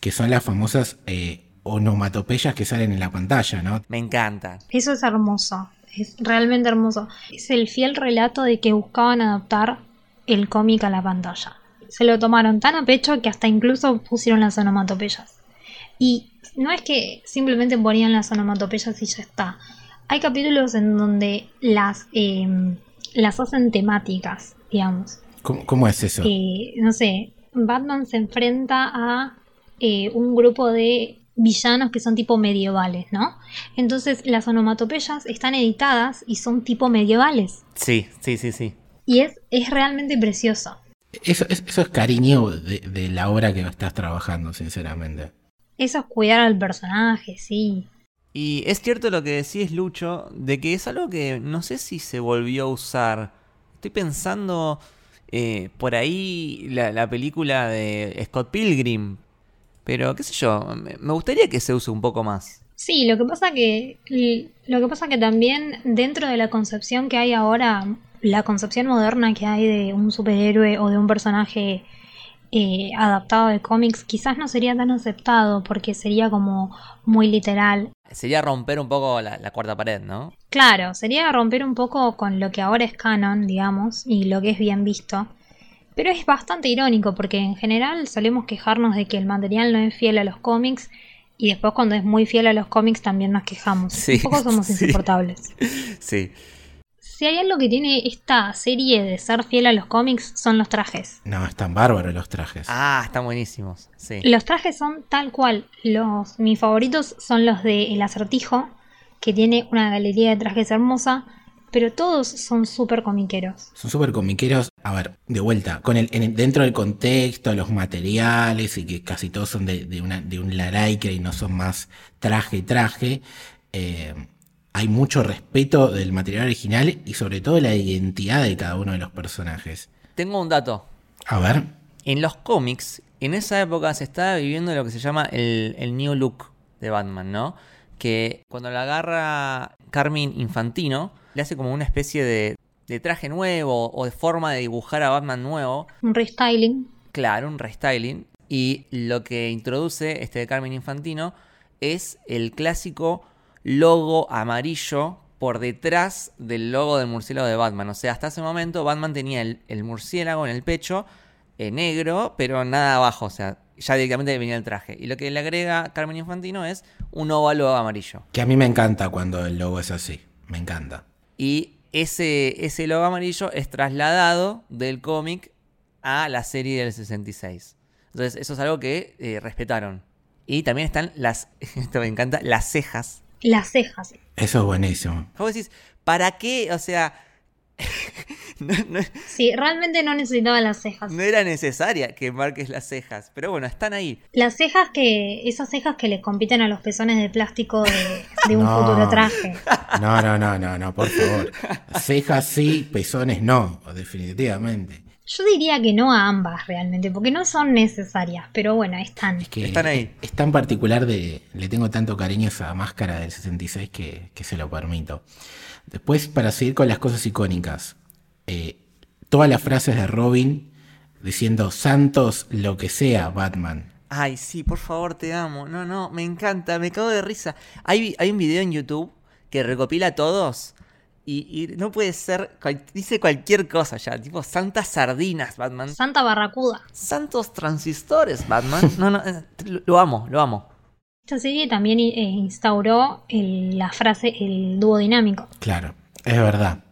que son las famosas eh, onomatopeyas que salen en la pantalla, ¿no? Me encanta. Eso es hermoso. Es realmente hermoso. Es el fiel relato de que buscaban adaptar el cómic a la pantalla. Se lo tomaron tan a pecho que hasta incluso pusieron las onomatopeyas. Y no es que simplemente ponían las onomatopeyas y ya está. Hay capítulos en donde las, eh, las hacen temáticas, digamos. ¿Cómo, cómo es eso? Eh, no sé, Batman se enfrenta a eh, un grupo de villanos que son tipo medievales, ¿no? Entonces las onomatopeyas están editadas y son tipo medievales. Sí, sí, sí, sí. Y es, es realmente precioso. Eso, es- eso es cariño de, de la obra que estás trabajando, sinceramente. Eso es cuidar al personaje, sí. Y es cierto lo que decís, Lucho, de que es algo que no sé si se volvió a usar. Estoy pensando eh, por ahí la, la película de Scott Pilgrim. Pero qué sé yo, me me gustaría que se use un poco más. Sí, lo que pasa que lo que pasa que también dentro de la concepción que hay ahora, la concepción moderna que hay de un superhéroe o de un personaje eh, adaptado de cómics, quizás no sería tan aceptado porque sería como muy literal. Sería romper un poco la, la cuarta pared, ¿no? Claro, sería romper un poco con lo que ahora es canon, digamos, y lo que es bien visto. Pero es bastante irónico porque en general solemos quejarnos de que el material no es fiel a los cómics y después cuando es muy fiel a los cómics también nos quejamos. Sí, un poco somos sí. insoportables. Sí. Si hay algo que tiene esta serie de ser fiel a los cómics son los trajes. No, están bárbaros los trajes. Ah, están buenísimos. Sí. Los trajes son tal cual. Los mis favoritos son los de El Acertijo, que tiene una galería de trajes hermosa, pero todos son súper comiqueros. Son súper comiqueros. A ver, de vuelta, con el, en el- dentro del contexto, los materiales y que casi todos son de, de una, de un laraica y no son más traje traje. eh, hay mucho respeto del material original y sobre todo la identidad de cada uno de los personajes. Tengo un dato. A ver, En los cómics, en esa época se estaba viviendo lo que se llama el, el New Look de Batman, ¿no? Que cuando la agarra Carmine Infantino, le hace como una especie de, de traje nuevo o de forma de dibujar a Batman nuevo. Un restyling. Claro, un restyling. Y lo que introduce este de Carmine Infantino es el clásico logo amarillo por detrás del logo del murciélago de Batman. O sea, hasta ese momento Batman tenía el, el murciélago en el pecho eh, negro, pero nada abajo. O sea, ya directamente venía el traje. Y lo que le agrega Carmen Infantino es un óvalo amarillo. que a mí me encanta cuando el logo es así. Me encanta. Y ese, ese logo amarillo es trasladado del cómic a la serie del 66. Entonces, eso es algo que eh, respetaron. Y también están las, esto me encanta, las cejas. Las cejas. Eso es buenísimo. Vos decís, ¿para qué? O sea, no, no- Sí, realmente no necesitaba las cejas. no era necesaria que marques las cejas. Pero bueno, están ahí. Las cejas que. Esas cejas que le compiten a los pezones de plástico de, de un No. futuro traje. No, no, no, no, no, por favor. Cejas sí, pezones no, definitivamente. Yo diría que no a ambas realmente, porque no son necesarias, pero bueno, están. Es que Están ahí. Es tan particular de. Le tengo tanto cariño a esa máscara del 66 que, que se lo permito. Después, para seguir con las cosas icónicas, eh, todas las frases de Robin diciendo Santos, lo que sea, Batman. Ay, sí, por favor, te amo. No, no, me encanta, me cago de risa. Hay, hay un video en YouTube que recopila a todos y, y no puede ser, cual- dice cualquier cosa ya, tipo santas sardinas, Batman. Santa Barracuda. Santos transistores, Batman. No, no, eh, lo, lo amo, lo amo. Esta serie también eh, instauró el- la frase el dúo dinámico. Claro, es verdad.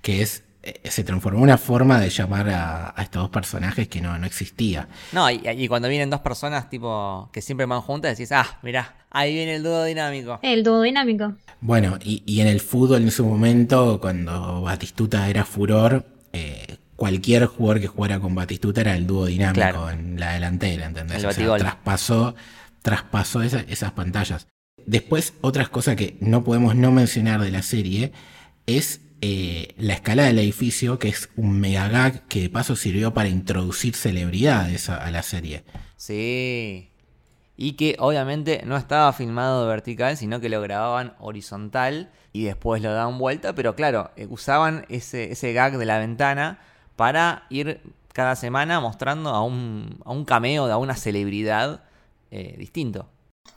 Que es. Eh, se transformó en una forma de llamar a, a estos dos personajes que no, no existía. No, y, y cuando vienen dos personas, tipo, que siempre van juntas, decís, ah, mirá, ahí viene el dúo dinámico. El dúo dinámico. Bueno, y, y en el fútbol en su momento, cuando Batistuta era furor, eh, cualquier jugador que jugara con Batistuta era el dúo dinámico Claro. en la delantera, ¿entendés? El O sea, traspasó, traspasó esa- esas pantallas. Después, otras cosas que no podemos no mencionar de la serie es eh, la escalada del edificio, que es un mega gag que de paso sirvió para introducir celebridades a, a la serie. Sí. y que obviamente no estaba filmado vertical, sino que lo grababan horizontal y después lo daban vuelta, pero claro, eh, usaban ese, ese gag de la ventana para ir cada semana mostrando a un, a un cameo de a una celebridad eh, distinto.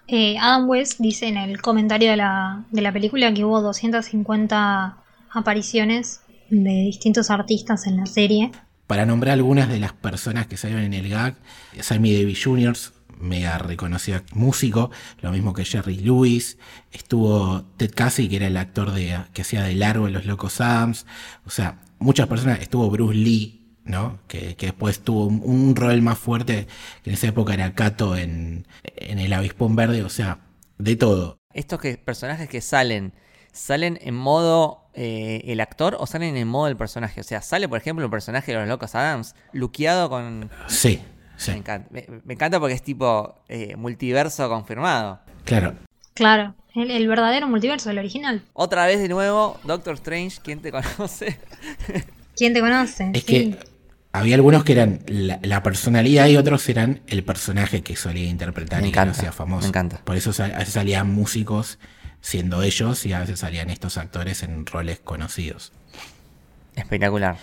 Eh, Adam West dice en el comentario de la, de la película que hubo 250 apariciones de distintos artistas en la serie. Para nombrar algunas de las personas que salieron en el gag, Sammy Davis Jr., mega reconocido músico, lo mismo que Jerry Lewis, estuvo Ted Casey, que era el actor de, que hacía de largo en Los Locos Adams, o sea, muchas personas, estuvo Bruce Lee, ¿no? Que, que después tuvo un, un rol más fuerte, que en esa época era Cato en, en El Avispón Verde, o sea, de todo. Estos que, personajes que salen, ¿salen en modo eh, el actor o salen en modo el personaje? O sea, sale, por ejemplo, el personaje de los Locos Adams, luqueado con... Sí, sí. Me encanta, me, me encanta porque es tipo eh, multiverso confirmado. Claro. Claro, el, el verdadero multiverso, el original. Otra vez de nuevo, Doctor Strange, ¿quién te conoce? ¿Quién te conoce? Es Sí. que había algunos que eran la, la personalidad y otros eran el personaje que solía interpretar Me y que encanta, hacía famoso. me encanta. Por eso sal- salían músicos siendo ellos y a veces salían estos actores en roles conocidos. Espectacular.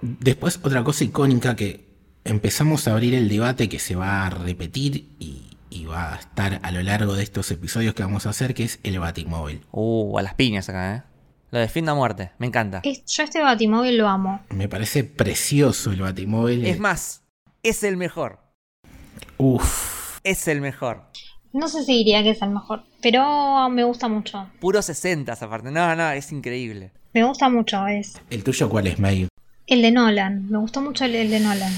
Después, otra cosa icónica que empezamos a abrir el debate que se va a repetir y, y va a estar a lo largo de estos episodios que vamos a hacer, que es el Batimóvil. Uh, a las piñas acá, ¿eh? Lo defiendo a muerte, me encanta. Es- yo este Batimóvil lo amo. Me parece precioso el Batimóvil. Es más, es el mejor. Uf, Es el mejor. No sé si diría que es el mejor, pero me gusta mucho. Puro 60 aparte. No, no, es increíble. Me gusta mucho, es ¿el tuyo cuál es, May? el de Nolan. Me gustó mucho el, el de Nolan.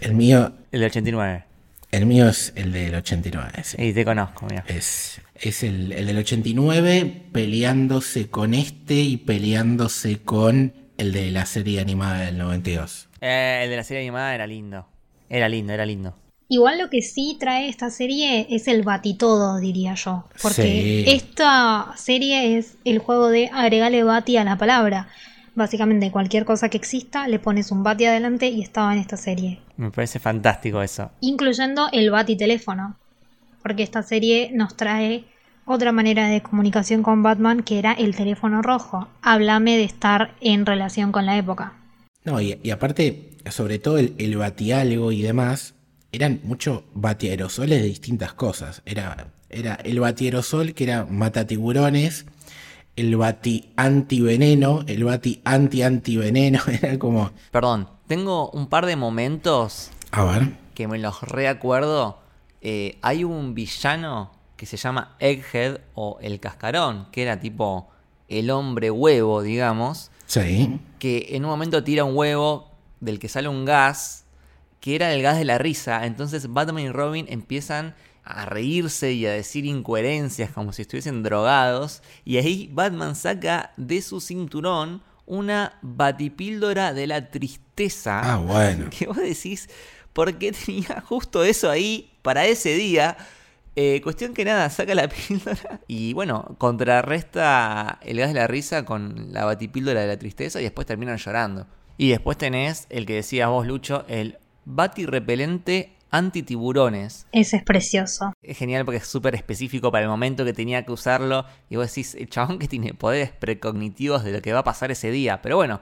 El mío, El de 89. el mío es el del 89. sí. Y te conozco, mira. Es, es el, el del 89 peleándose con este y peleándose con el de la serie animada del 92. Eh, el de la serie animada era lindo. Era lindo, era lindo. Igual lo que sí trae esta serie es el batitodo, diría yo. Porque Sí. esta serie es el juego de agregarle bati a la palabra. Básicamente cualquier cosa que exista le pones un bati adelante y estaba en esta serie. Me parece fantástico eso. Incluyendo el bati teléfono. Porque esta serie nos trae otra manera de comunicación con Batman que era el teléfono rojo. Háblame de estar en relación con la época. No, y, y aparte, sobre todo el, el batialgo y demás, eran mucho batiaerosoles de distintas cosas. Era, era el batierosol que era matatiburones, el bati antiveneno, el bati anti-antiveneno, era como... Perdón, tengo un par de momentos A ver. que me los reacuerdo. Eh, hay un villano que se llama Egghead o el cascarón, que era tipo el hombre huevo, digamos, Sí. que en un momento tira un huevo del que sale un gas, que era el gas de la risa. Entonces Batman y Robin empiezan a reírse y a decir incoherencias como si estuviesen drogados. Y ahí Batman saca de su cinturón una batipíldora de la tristeza. Ah, bueno. Que vos decís, ¿por qué tenía justo eso ahí para ese día? Eh, cuestión que nada, saca la píldora y bueno, contrarresta el gas de la risa con la batipíldora de la tristeza y después terminan llorando. Y después tenés el que decías vos, Lucho, el batirrepelente antitiburones. Ese es precioso. Es genial porque es súper específico para el momento que tenía que usarlo. Y vos decís, el chabón que tiene poderes precognitivos de lo que va a pasar ese día. Pero bueno,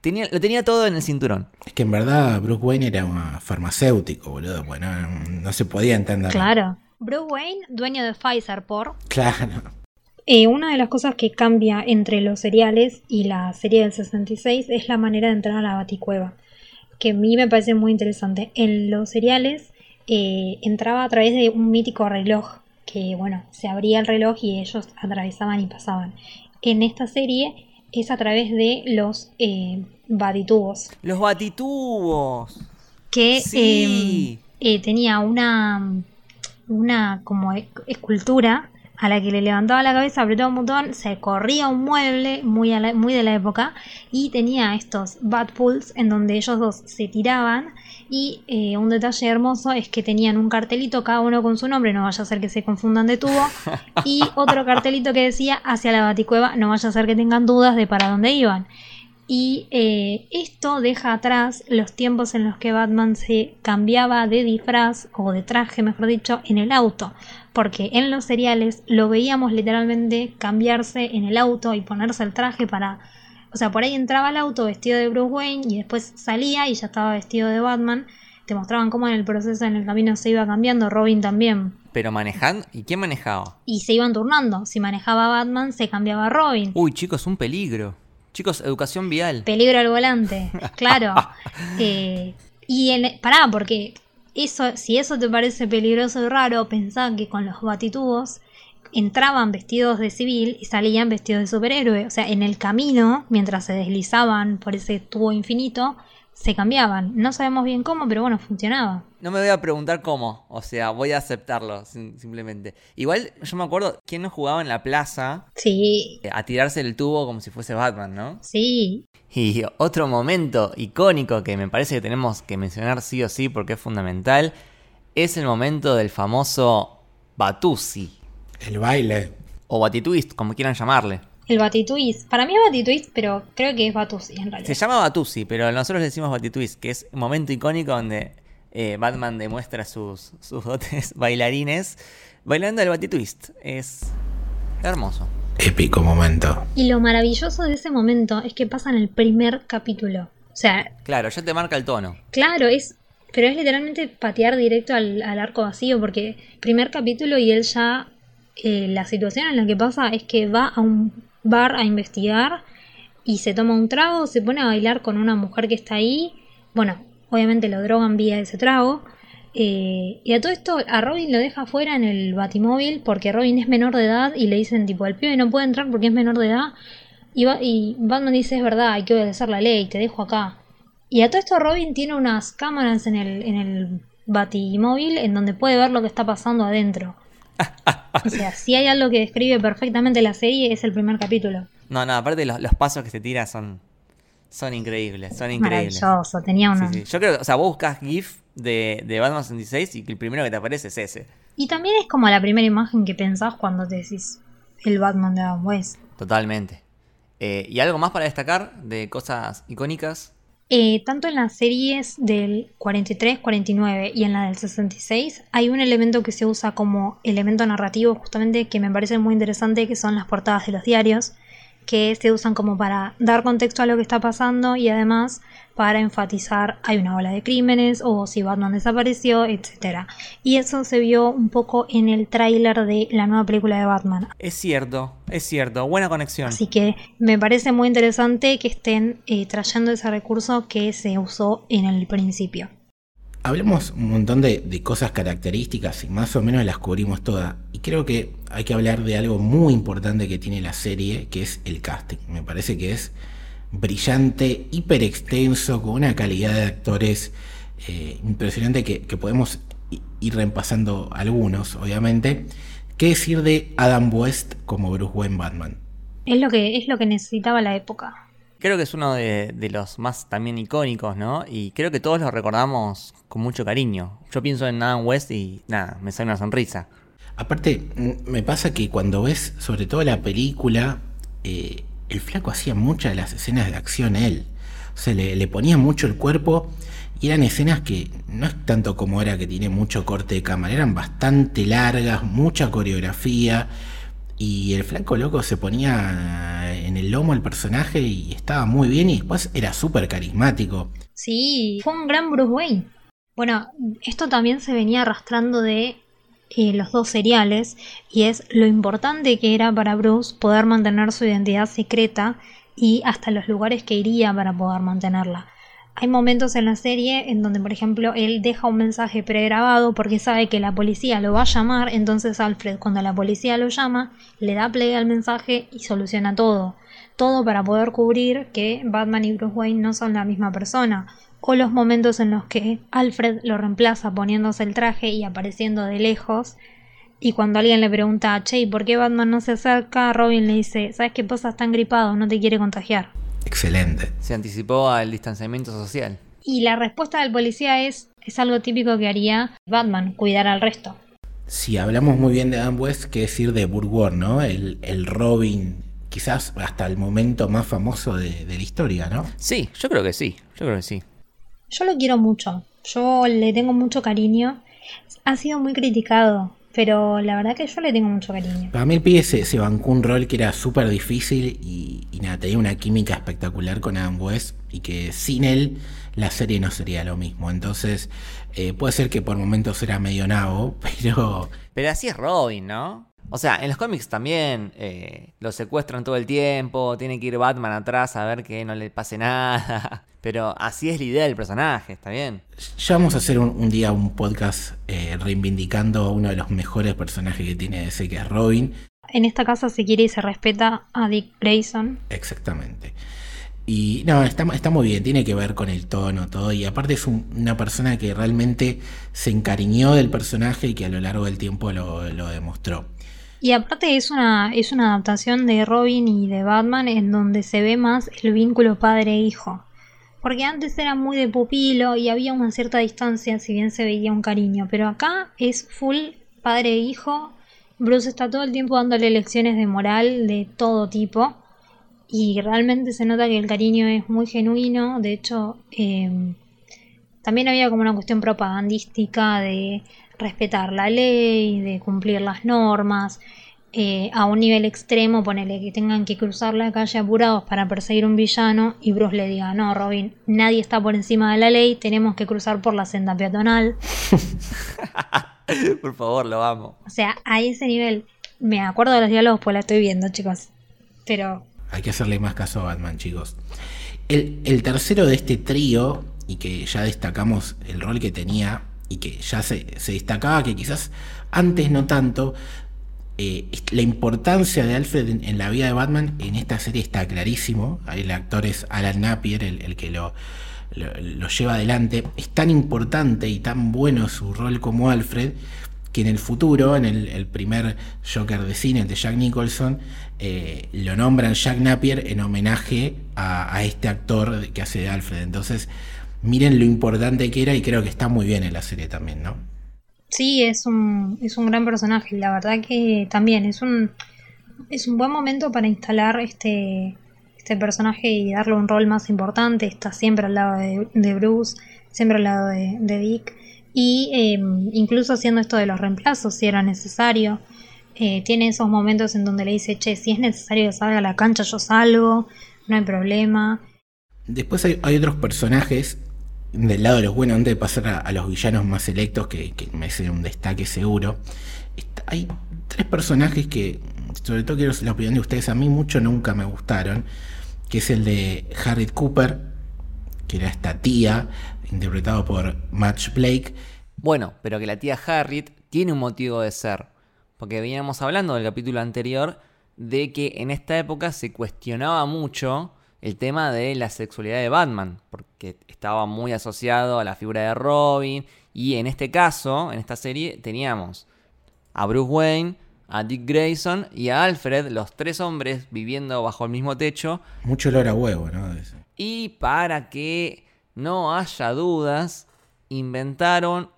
tenía, lo tenía todo en el cinturón. Es que en verdad Bruce Wayne era un farmacéutico, boludo. Bueno, no se podía entender. Claro. Bruce Wayne, dueño de Pfizer por... Claro. Eh, una de las cosas que cambia entre los seriales y la serie del 66 es la manera de entrar a la baticueva, que a mí me parece muy interesante. En los seriales eh, entraba a través de un mítico reloj, que bueno, se abría el reloj y ellos atravesaban y pasaban. En esta serie es a través de los eh, batitubos, Los batitubos. que Sí. eh, tenía una, una como e- escultura a la que le levantaba la cabeza, apretaba un botón, se corría un mueble muy, a la- muy de la época y tenía estos bat pools en donde ellos dos se tiraban y eh, un detalle hermoso es que tenían un cartelito cada uno con su nombre, no vaya a ser que se confundan de tubo y otro cartelito que decía hacia la baticueva, no vaya a ser que tengan dudas de para dónde iban. Y eh, esto deja atrás los tiempos en los que Batman se cambiaba de disfraz o de traje, mejor dicho, en el auto. Porque en los seriales lo veíamos literalmente cambiarse en el auto y ponerse el traje para... O sea, por ahí entraba al auto vestido de Bruce Wayne y después salía y ya estaba vestido de Batman. Te mostraban cómo en el proceso, en el camino se iba cambiando. Robin también. Pero manejando. ¿Y quién manejaba? Y se iban turnando. Si manejaba Batman, se cambiaba a Robin. Uy, chicos, un peligro. Chicos, educación vial. Peligro al volante, claro. Eh, y en, pará, porque eso, si eso te parece peligroso y raro, pensá que con los batitubos entraban vestidos de civil y salían vestidos de superhéroe. O sea, en el camino, mientras se deslizaban por ese tubo infinito, se cambiaban. No sabemos bien cómo, pero bueno, funcionaba. No me voy a preguntar cómo, o sea, voy a aceptarlo sim- simplemente. Igual yo me acuerdo quién no jugaba en la plaza Sí, eh, a tirarse el tubo como si fuese Batman, ¿no? sí. Y otro momento icónico que me parece que tenemos que mencionar sí o sí porque es fundamental es el momento del famoso Batusi El baile. o Batitwist, como quieran llamarle. El Batitwist. Para mí es Batitwist, pero creo que es Batusi en Se realidad. llama Batusi, pero nosotros le decimos Batitwist, que es un momento icónico donde eh, Batman demuestra sus, sus dotes bailarines bailando el Batitwist. Es hermoso. Épico momento. Y lo maravilloso de ese momento es que pasa en el primer capítulo. O sea, Claro, ya te marca el tono. Claro, es. Pero es literalmente patear directo al, al arco vacío, porque primer capítulo y él ya. eh, la situación en la que pasa es que va a un bar a investigar y se toma un trago, se pone a bailar con una mujer que está ahí. Bueno, obviamente lo drogan vía ese trago. eh, y a todo esto, a Robin lo deja fuera en el batimóvil porque Robin es menor de edad y le dicen, tipo, el pibe no puede entrar porque es menor de edad. Y, Ba- y Batman dice, es verdad, hay que obedecer la ley, te dejo acá. Y a todo esto Robin tiene unas cámaras en el, en el batimóvil en donde puede ver lo que está pasando adentro. O sea, si hay algo que describe perfectamente la serie es el primer capítulo. No, no, aparte los, los pasos que se tira son, son increíbles, son increíbles. Maravilloso, tenía uno. Sí, sí. Yo creo, o sea, vos buscas GIF de, de Batman 66 y que el primero que te aparece es ese. Y también es como la primera imagen que pensás cuando te decís el Batman de Adam West. Totalmente. Eh, ¿Y algo más para destacar de cosas icónicas? Eh, tanto en las series del 43, 49 y en la del 66 hay un elemento que se usa como elemento narrativo justamente que me parece muy interesante que son las portadas de los diarios que se usan como para dar contexto a lo que está pasando y además para enfatizar hay una ola de crímenes o si Batman desapareció, etc. Y eso se vio un poco en el tráiler de la nueva película de Batman. Es cierto, es cierto, buena conexión. Así que me parece muy interesante que estén eh, trayendo ese recurso que se usó en el principio. Hablemos un montón de, de cosas características y más o menos las cubrimos todas. Y creo que hay que hablar de algo muy importante que tiene la serie, que es el casting. Me parece que es brillante, hiper extenso, con una calidad de actores eh, impresionante que, que podemos ir repasando algunos, obviamente. ¿Qué decir de Adam West como Bruce Wayne Batman? Es lo que, es lo que necesitaba la época. Creo que es uno de, de los más también icónicos, ¿no? Y creo que todos lo recordamos con mucho cariño. Yo pienso en Adam West y nada, me sale una sonrisa. Aparte, me pasa que cuando ves sobre todo la película, eh, el flaco hacía muchas de las escenas de acción él. O sea, le, ponía mucho el cuerpo y eran escenas que no es tanto como ahora que tiene mucho corte de cámara, eran bastante largas, mucha coreografía. Y el flaco loco se ponía en el lomo al personaje y estaba muy bien y después era súper carismático. Sí, fue un gran Bruce Wayne. Bueno, esto también se venía arrastrando de eh, los dos seriales y es lo importante que era para Bruce poder mantener su identidad secreta y hasta los lugares que iría para poder mantenerla. Hay momentos en la serie en donde, por ejemplo, él deja un mensaje pregrabado porque sabe que la policía lo va a llamar, entonces Alfred, cuando la policía lo llama, le da play al mensaje y soluciona todo. Todo para poder cubrir que Batman y Bruce Wayne no son la misma persona. O los momentos en los que Alfred lo reemplaza poniéndose el traje y apareciendo de lejos. Y cuando alguien le pregunta, che, ¿y por qué Batman no se acerca? Robin le dice, ¿sabes qué pasa? Está gripado, no te quiere contagiar. Excelente. Se anticipó al distanciamiento social. Y la respuesta del policía es, es algo típico que haría Batman, cuidar al resto. Si hablamos muy bien de Adam West, ¿qué decir de Burgor, no? El, el Robin quizás hasta el momento más famoso de, de la historia, ¿no? Sí, yo creo que sí, yo creo que sí. Yo lo quiero mucho. Yo le tengo mucho cariño. Ha sido muy criticado, pero la verdad que yo le tengo mucho cariño. Para mí el pibe se, se bancó un rol que era súper difícil y, y nada, tenía una química espectacular con Adam West y que sin él la serie no sería lo mismo. Entonces, eh, puede ser que por momentos era medio nabo, pero Pero así es Robin, ¿no? O sea, en los cómics también eh, lo secuestran todo el tiempo, tiene que ir Batman atrás a ver que no le pase nada. Pero así es la idea del personaje, está bien. ya vamos a hacer un, un día un podcast eh, reivindicando a uno de los mejores personajes que tiene ese, que es Robin. En esta casa se quiere y se respeta a Dick Grayson. Exactamente. Y no, está, está muy bien, tiene que ver con el tono, todo. Y aparte es un- una persona que realmente se encariñó del personaje y que a lo largo del tiempo lo, lo demostró. Y aparte es una, es una adaptación de Robin y de Batman en donde se ve más el vínculo padre-hijo. Porque antes era muy de pupilo y había una cierta distancia, si bien se veía un cariño. Pero acá es full padre-hijo. Bruce está todo el tiempo dándole lecciones de moral de todo tipo. Y realmente se nota que el cariño es muy genuino. De hecho, eh, también había como una cuestión propagandística de respetar la ley, de cumplir las normas, eh, a un nivel extremo, ponele que tengan que cruzar la calle apurados para perseguir un villano y Bruce le diga, no, Robin, nadie está por encima de la ley, tenemos que cruzar por la senda peatonal. Por favor, lo amo. O sea, a ese nivel, me acuerdo de los diálogos, pues la estoy viendo, chicos. Pero Hay que hacerle más caso a Batman, chicos. El, el tercero de este trío, y que ya destacamos el rol que tenía, y que ya se, destacaba que quizás antes no tanto, eh, la importancia de Alfred en, la vida de Batman en esta serie está clarísimo. El actor es Alan Napier, el, que lo, lo, lleva adelante. Es tan importante y tan bueno su rol como Alfred que en el futuro, en el, primer Joker de cine, de Jack Nicholson, eh, lo nombran Jack Napier en homenaje a, a este actor que hace de Alfred. Entonces, miren lo importante que era y creo que está muy bien en la serie también, ¿no? sí, es un, es un gran personaje. La verdad que también es un, es un buen momento para instalar este, este personaje y darle un rol más importante. Está siempre al lado de, de Bruce, siempre al lado de, de Dick. Y eh, incluso haciendo esto de los reemplazos, si era necesario. Eh, tiene esos momentos en donde le dice, che, si es necesario que salga a la cancha, yo salgo, no hay problema. Después hay, hay otros personajes del lado de los buenos, antes de pasar a, los villanos más selectos, que, que merecen un destaque seguro. Hay tres personajes que, sobre todo quiero la opinión de ustedes, a mí mucho nunca me gustaron, que es el de Harriet Cooper, que era esta tía, interpretado por Match Blake. Bueno, pero que la tía Harriet tiene un motivo de ser. Porque veníamos hablando del capítulo anterior de que en esta época se cuestionaba mucho el tema de la sexualidad de Batman, porque estaba muy asociado a la figura de Robin, y en este caso, en esta serie, teníamos a Bruce Wayne, a Dick Grayson y a Alfred, los tres hombres viviendo bajo el mismo techo, Mucho olor a huevo, ¿no? Y para que no haya dudas, inventaron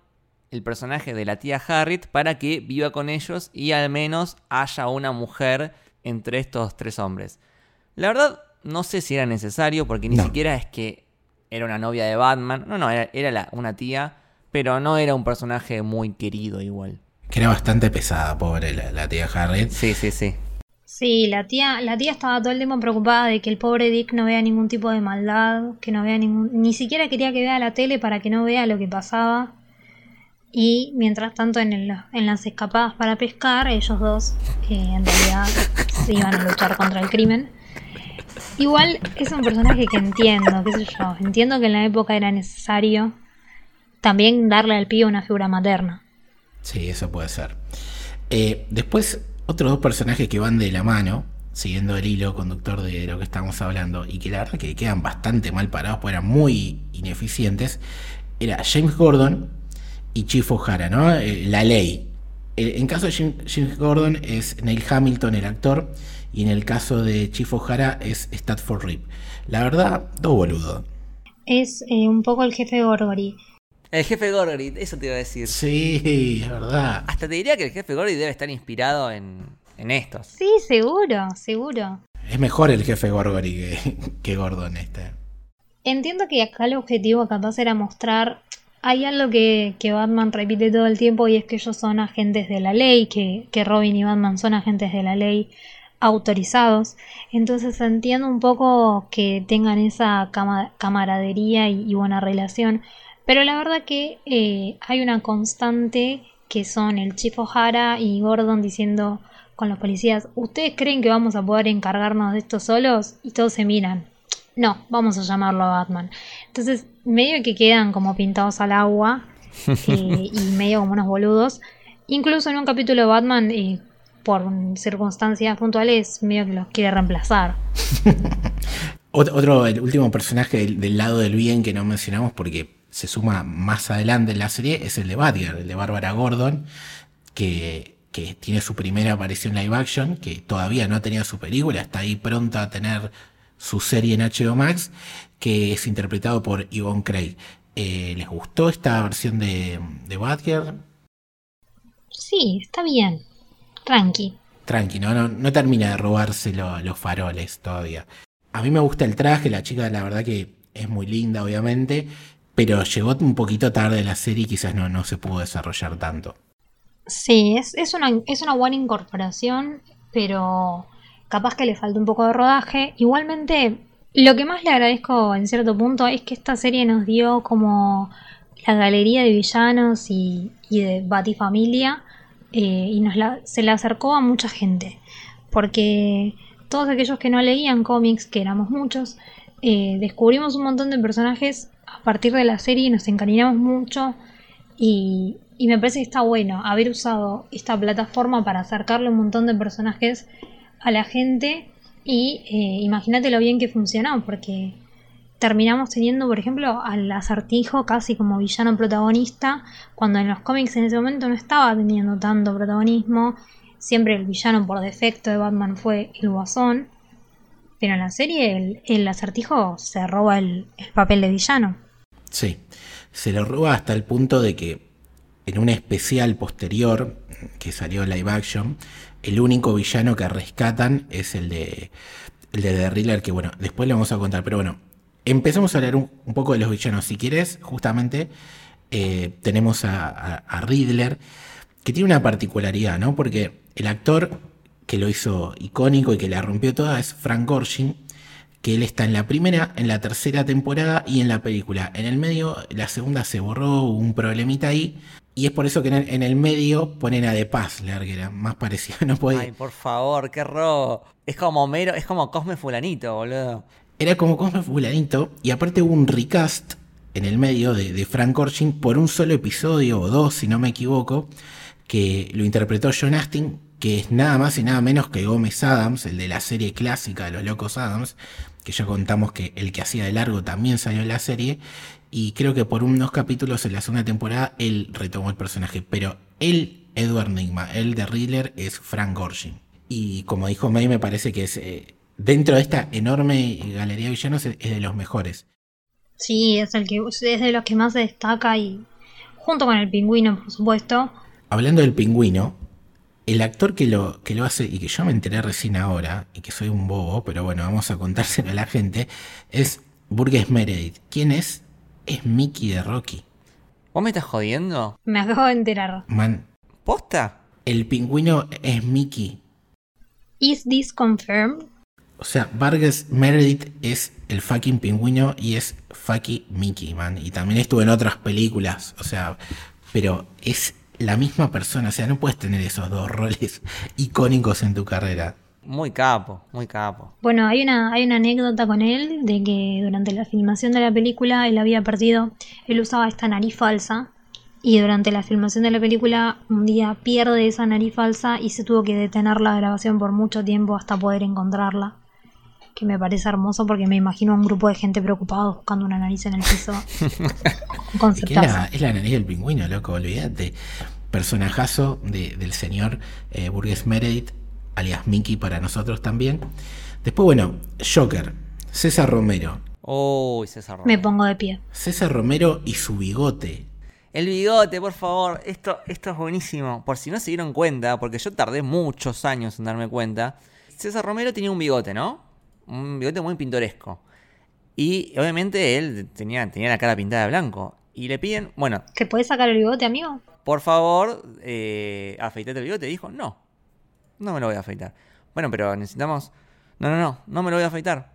el personaje de la tía Harriet para que viva con ellos y al menos haya una mujer entre estos tres hombres. La verdad, no sé si era necesario porque ni No. siquiera es que era una novia de Batman. No, no, era, era la- una tía, pero no era un personaje muy querido igual. Que era bastante pesada, pobre la, la tía Harriet. Sí, sí, sí. Sí, la tía, la tía estaba todo el tiempo preocupada de que el pobre Dick no vea ningún tipo de maldad, que no vea ningún, ni siquiera quería que vea la tele para que no vea lo que pasaba. Y mientras tanto en, el- en las escapadas para pescar, ellos dos eh, en realidad se iban a luchar contra el crimen. Igual es un personaje que entiendo, qué sé yo, entiendo que en la época era necesario también darle al pibe una figura materna. Sí, eso puede ser. Eh, después, otros dos personajes que van de la mano, siguiendo el hilo conductor de lo que estamos hablando, y que la verdad que quedan bastante mal parados, porque eran muy ineficientes, era James Gordon y Chief O'Hara, ¿no? Eh, la ley. Eh, en caso de James Gordon es Neil Hamilton, el actor, y en el caso de Chief O'Hara es Stafford Rip. La verdad, dos boludos. Es eh, un poco el jefe Gorgory. El jefe Gorgory, eso te iba a decir. Sí, es verdad. Hasta te diría que el jefe Gorgory debe estar inspirado en, en estos. Sí, seguro, seguro. Es mejor el jefe Gorgory que, que Gordon este. Entiendo que acá el objetivo capaz era mostrar. Hay algo que, que Batman repite todo el tiempo y es que ellos son agentes de la ley, que, que Robin y Batman son agentes de la ley autorizados. Entonces entiendo un poco que tengan esa cama- camaradería y, y buena relación. Pero la verdad que eh, hay una constante que son el Chief O'Hara y Gordon diciendo con los policías, ¿ustedes creen que vamos a poder encargarnos de esto solos? Y todos se miran. No, vamos a llamarlo a Batman. Entonces, medio que quedan como pintados al agua eh, y medio como unos boludos. Incluso en un capítulo de Batman, eh, por circunstancias puntuales, medio que los quiere reemplazar. Ot- Otro, el último personaje del, del lado del bien que no mencionamos porque se suma más adelante en la serie es el de Batgirl, el de Bárbara Gordon, que, que tiene su primera aparición live action, que todavía no ha tenido su película, está ahí pronta a tener su serie en HBO Max, que es interpretado por Yvonne Craig. Eh, ¿Les gustó esta versión de, de Batgirl? Sí, está bien. Tranqui. Tranqui, ¿no? No, no termina de robarse lo- los faroles todavía. A mí me gusta el traje, la chica la verdad que es muy linda, obviamente, pero llegó un poquito tarde la serie y quizás no, no se pudo desarrollar tanto. Sí, es, es, una, es una buena incorporación, pero capaz que le falta un poco de rodaje. Igualmente, lo que más le agradezco en cierto punto es que esta serie nos dio como la galería de villanos y, y de Batifamilia eh, y nos la, se la acercó a mucha gente. Porque todos aquellos que no leían cómics, que éramos muchos, eh, descubrimos un montón de personajes a partir de la serie y nos encariñamos mucho. Y, y me parece que está bueno haber usado esta plataforma para acercarle un montón de personajes a la gente. Y eh, imagínate lo bien que funcionó, porque terminamos teniendo, por ejemplo, al acertijo casi como villano protagonista, cuando en los cómics en ese momento no estaba teniendo tanto protagonismo. Siempre el villano por defecto de Batman fue el guasón. Pero en la serie el, el acertijo se roba el, el papel de villano. Sí, se lo roba hasta el punto de que en un especial posterior que salió live action, el único villano que rescatan es el de el de The Riddler, que bueno, después le vamos a contar, pero bueno, empecemos a hablar un, poco de los villanos. Si quieres, justamente eh, tenemos a, a- Riddler, que tiene una particularidad, ¿no? Porque el actor que lo hizo icónico y que la rompió toda es Frank Gorshin, que él está en la primera, en la tercera temporada y en la película. En el medio, la segunda se borró, hubo un problemita ahí. Y es por eso que en el, medio ponen a The Puzzler, que era más parecido. Ay, por favor, qué robo. Es como Homero, es como Cosme Fulanito, boludo. Era como Cosme Fulanito. Y aparte hubo un recast en el medio de, de Frank Gorshin por un solo episodio o dos, si no me equivoco, que lo interpretó John Astin, que es nada más y nada menos que Gómez Adams, el de la serie clásica de los Locos Adams, que ya contamos que el que hacía de largo también salió en la serie. Y creo que por unos capítulos en la segunda temporada él retomó el personaje. Pero él, Edward Nigma, el de Riddler, es Frank Gorshin. Y como dijo May, me parece que es eh, dentro de esta enorme galería de villanos es, de los mejores. Sí, es el que es de los que más se destaca y junto con el pingüino, por supuesto. Hablando del pingüino, el actor que lo, que lo hace, y que yo me enteré recién ahora, y que soy un bobo, pero bueno, vamos a contárselo a la gente, es Burgess Meredith. ¿Quién es? Es Mickey de Rocky. ¿Vos me estás jodiendo? Me acabo de enterar. Man, ¿Posta? el pingüino es Mickey. Is this confirmed? O sea, Burgess Meredith es el fucking pingüino y es fucking Mickey, man. Y también estuvo en otras películas, o sea, pero es la misma persona, o sea, no puedes tener esos dos roles icónicos en tu carrera. Muy capo, muy capo. Bueno, hay una, hay una anécdota con él de que durante la filmación de la película él había perdido, él usaba esta nariz falsa y durante la filmación de la película un día pierde esa nariz falsa y se tuvo que detener la grabación por mucho tiempo hasta poder encontrarla. Que me parece hermoso porque me imagino a un grupo de gente preocupado buscando una nariz en el piso. Un Es que la, es la nariz del pingüino, loco, olvídate. Personajazo de- del señor eh, Burgess Meredith, alias Mickey para nosotros también. Después, bueno, Joker, César Romero. Uy, César. Me Romero. pongo de pie. César Romero y su bigote. El bigote, por favor. Esto, esto es buenísimo. Por si no se dieron cuenta, porque yo tardé muchos años en darme cuenta. César Romero tenía un bigote, ¿no? Un bigote muy pintoresco. Y obviamente él tenía, tenía la cara pintada de blanco. Y le piden, bueno, ¿Te puedes sacar el bigote, amigo? por favor, eh, afeitate el bigote. Dijo, no, no me lo voy a afeitar. Bueno, pero necesitamos... No, no, no, no me lo voy a afeitar.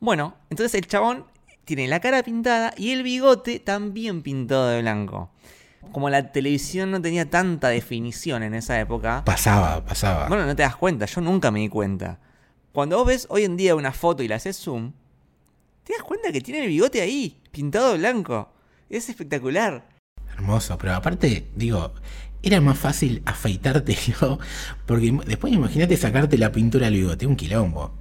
Bueno, entonces el chabón tiene la cara pintada y el bigote también pintado de blanco. Como la televisión no tenía tanta definición en esa época, Pasaba, pasaba. bueno, no te das cuenta, yo nunca me di cuenta. Cuando vos ves hoy en día una foto y la haces zoom, te das cuenta que tiene el bigote ahí, pintado de blanco. Es espectacular. Hermoso, pero aparte, digo, era más fácil afeitártelo, porque después imagínate sacarte la pintura del bigote, un quilombo.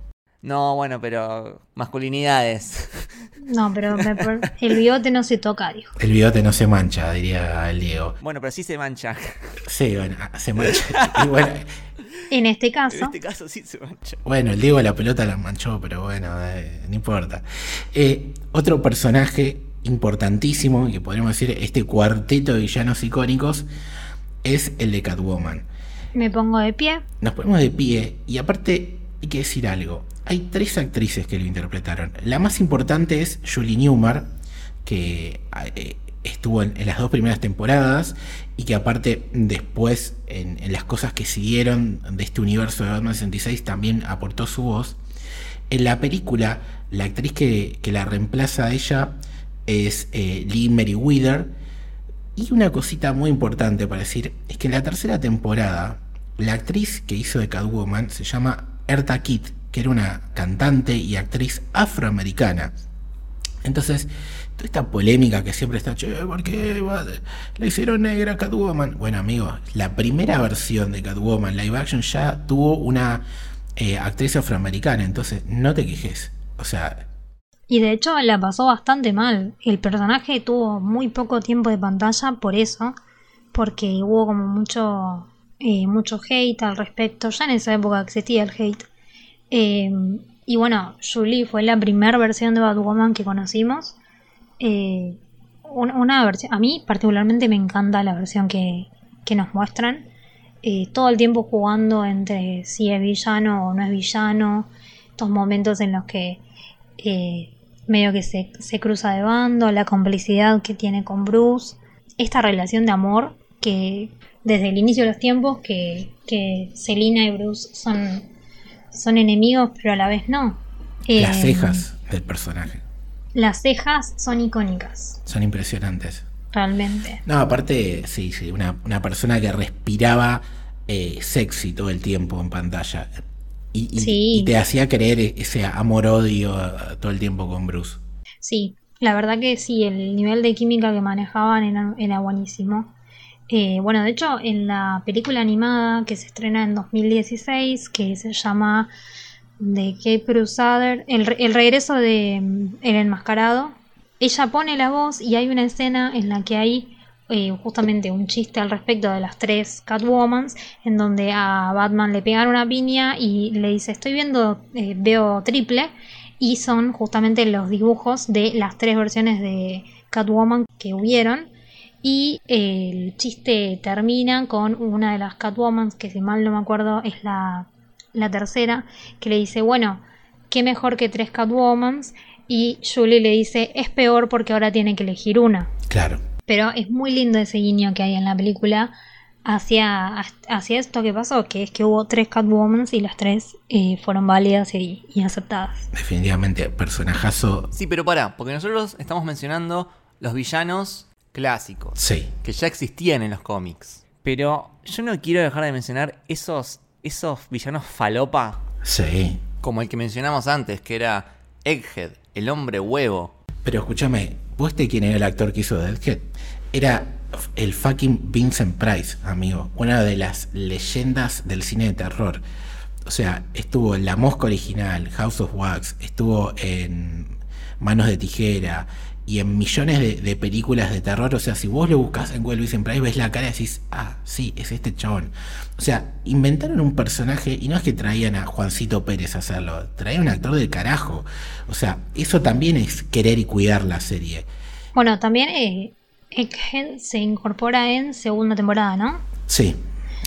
No, bueno, pero masculinidades. No, pero me el bigote no se toca, dijo. El bigote no se mancha, diría el Diego. Bueno, pero sí se mancha. Sí, bueno, se mancha. Y bueno, En este En caso, este caso sí se mancha. bueno, el Diego la pelota la manchó, pero bueno, eh, no importa. Eh, otro personaje importantísimo, que podríamos decir este cuarteto de villanos icónicos, es el de Catwoman. me pongo de pie. Nos ponemos de pie y aparte hay que decir algo. Hay tres actrices que lo interpretaron. La más importante es Julie Newmar, que eh, estuvo en, las dos primeras temporadas y que aparte después en, las cosas que siguieron de este universo de Batman 66 también aportó su voz. En la película, la actriz que, que la reemplaza a ella es eh, Lee Meriwether. Y una cosita muy importante para decir es que en la tercera temporada, la actriz que hizo de Catwoman se llama Erta Kitt, que era una cantante y actriz afroamericana. Entonces, esta polémica que siempre está, che, ¿por qué le hicieron negra Catwoman? Bueno, amigo, la primera versión de Catwoman live action ya tuvo una eh, actriz afroamericana, entonces no te quejes. O sea, Y de hecho la pasó bastante mal. El personaje tuvo muy poco tiempo de pantalla por eso, porque hubo como mucho, eh, mucho hate al respecto. Ya en esa época existía el hate. Eh, y bueno, Julie fue la primera versión de Batwoman que conocimos. Eh, un- una versión, a mí particularmente me encanta la versión que, que nos muestran. Eh, todo el tiempo jugando entre si es villano o no es villano. Estos momentos en los que eh, medio que se, se cruza de bando, la complicidad que tiene con Bruce, esta relación de amor que desde el inicio de los tiempos que, que Selina y Bruce son, son enemigos pero a la vez no. las Eh, cejas del personaje Las cejas son icónicas, son impresionantes. realmente. No, aparte, sí, sí, una, una persona que respiraba eh, sexy todo el tiempo en pantalla. Y, y- Sí. y te hacía creer ese amor-odio eh, todo el tiempo con Bruce. Sí, la verdad que sí, el nivel de química que manejaban era, era buenísimo. Eh, bueno, de hecho, en la película animada que se estrena en 2016, que se llama The Cape Crusader, el, el regreso de El Enmascarado, ella pone la voz y hay una escena en la que hay eh, justamente un chiste al respecto de las tres Catwomans, en donde a Batman le pegan una piña y le dice, estoy viendo, eh, veo triple, y son justamente los dibujos de las tres versiones de Catwoman que hubieron. Y el chiste termina con una de las Catwomans, que si mal no me acuerdo es la, la tercera, que le dice, bueno, qué mejor que tres Catwomans. Y Julie le dice, es peor porque ahora tiene que elegir una. Claro. Pero es muy lindo ese guiño que hay en la película hacia, hacia esto que pasó, que es que hubo tres Catwomans y las tres eh, fueron válidas y, y aceptadas. Definitivamente, personajazo. Sí, pero pará, porque nosotros estamos mencionando los villanos clásicos, Sí. que ya existían en los cómics. Pero yo no quiero dejar de mencionar esos, esos villanos falopa, Sí. como el que mencionamos antes, que era Egghead, el hombre huevo. Pero escúchame, ¿vos te quién era el actor que hizo Deadhead? Era el fucking Vincent Price, amigo. Una de las leyendas del cine de terror. O sea, estuvo en La Mosca original, House of Wax, estuvo en Manos de Tijera y en millones de, de películas de terror. O sea, si vos lo buscas en Google Vincent Price, ves la cara y decís, ah, sí, es este chabón. O sea, inventaron un personaje y no es que traían a Juancito Pérez a hacerlo, traían un actor del carajo. O sea, eso también es querer y cuidar la serie. Bueno, también eh, Egghead se incorpora en segunda temporada, ¿no? Sí,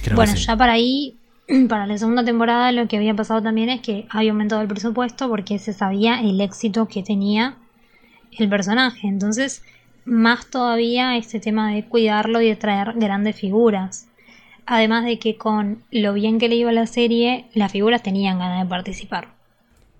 creo bueno, que sí. ya para ahí para la segunda temporada lo que había pasado también es que había aumentado el presupuesto porque se sabía el éxito que tenía el personaje. Entonces, más todavía este tema de cuidarlo y de traer grandes figuras. Además de que con lo bien que le iba la serie, las figuras tenían ganas de participar.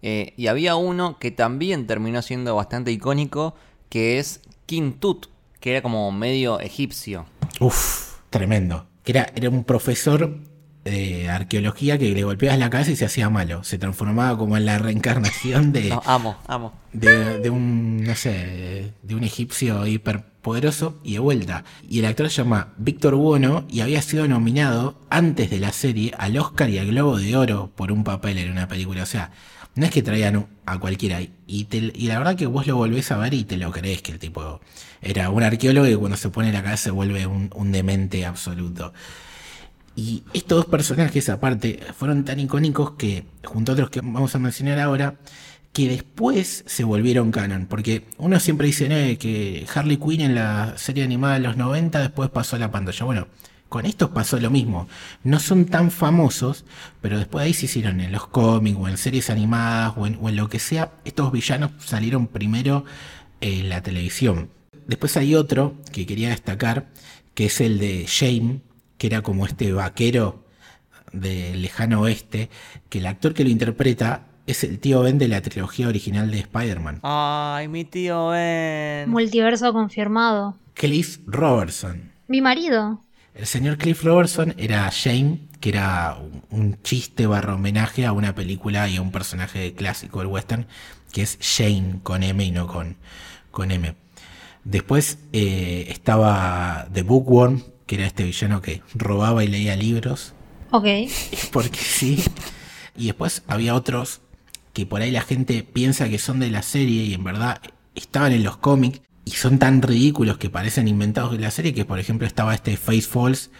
Eh, y había uno que también terminó siendo bastante icónico, que es King Tut, que era como medio egipcio. Uf, tremendo. Era, era un profesor de arqueología que le golpeabas la cabeza y se hacía malo. Se transformaba como en la reencarnación de, No, amo, amo. de, de un, no sé, de un egipcio hiperpoderoso y de vuelta. Y el actor se llama Víctor Buono y había sido nominado antes de la serie al Oscar y al Globo de Oro por un papel en una película. O sea, no es que traían a cualquiera. Y, te- y la verdad que vos lo volvés a ver y te lo crees que el tipo era un arqueólogo y cuando se pone la cabeza se vuelve un, un demente absoluto. Y estos dos personajes aparte fueron tan icónicos que, junto a otros que vamos a mencionar ahora, que después se volvieron canon. Porque uno siempre dice "No, que Harley Quinn en la serie animada de los 90 después pasó a la pantalla. Bueno, con estos pasó lo mismo. No son tan famosos, pero después de ahí se hicieron en los cómics o en series animadas o en, lo que sea. Estos villanos salieron primero en la televisión. Después hay otro que quería destacar, que es el de Shane, que era como este vaquero del lejano oeste, que el actor que lo interpreta es el tío Ben de la trilogía original de Spider-Man. Ay, mi tío Ben. Multiverso confirmado. Cliff Robertson. Mi marido. El señor Cliff Robertson era Shane, que era un, chiste barra homenaje a una película y a un personaje clásico del western, que es Shane con M y no con, con M. Después eh, estaba The Bookworm, que era este villano que robaba y leía libros, Ok. porque sí. Y después había otros que por ahí la gente piensa que son de la serie y en verdad estaban en los cómics y son tan ridículos que parecen inventados de la serie que por ejemplo estaba este Face Falls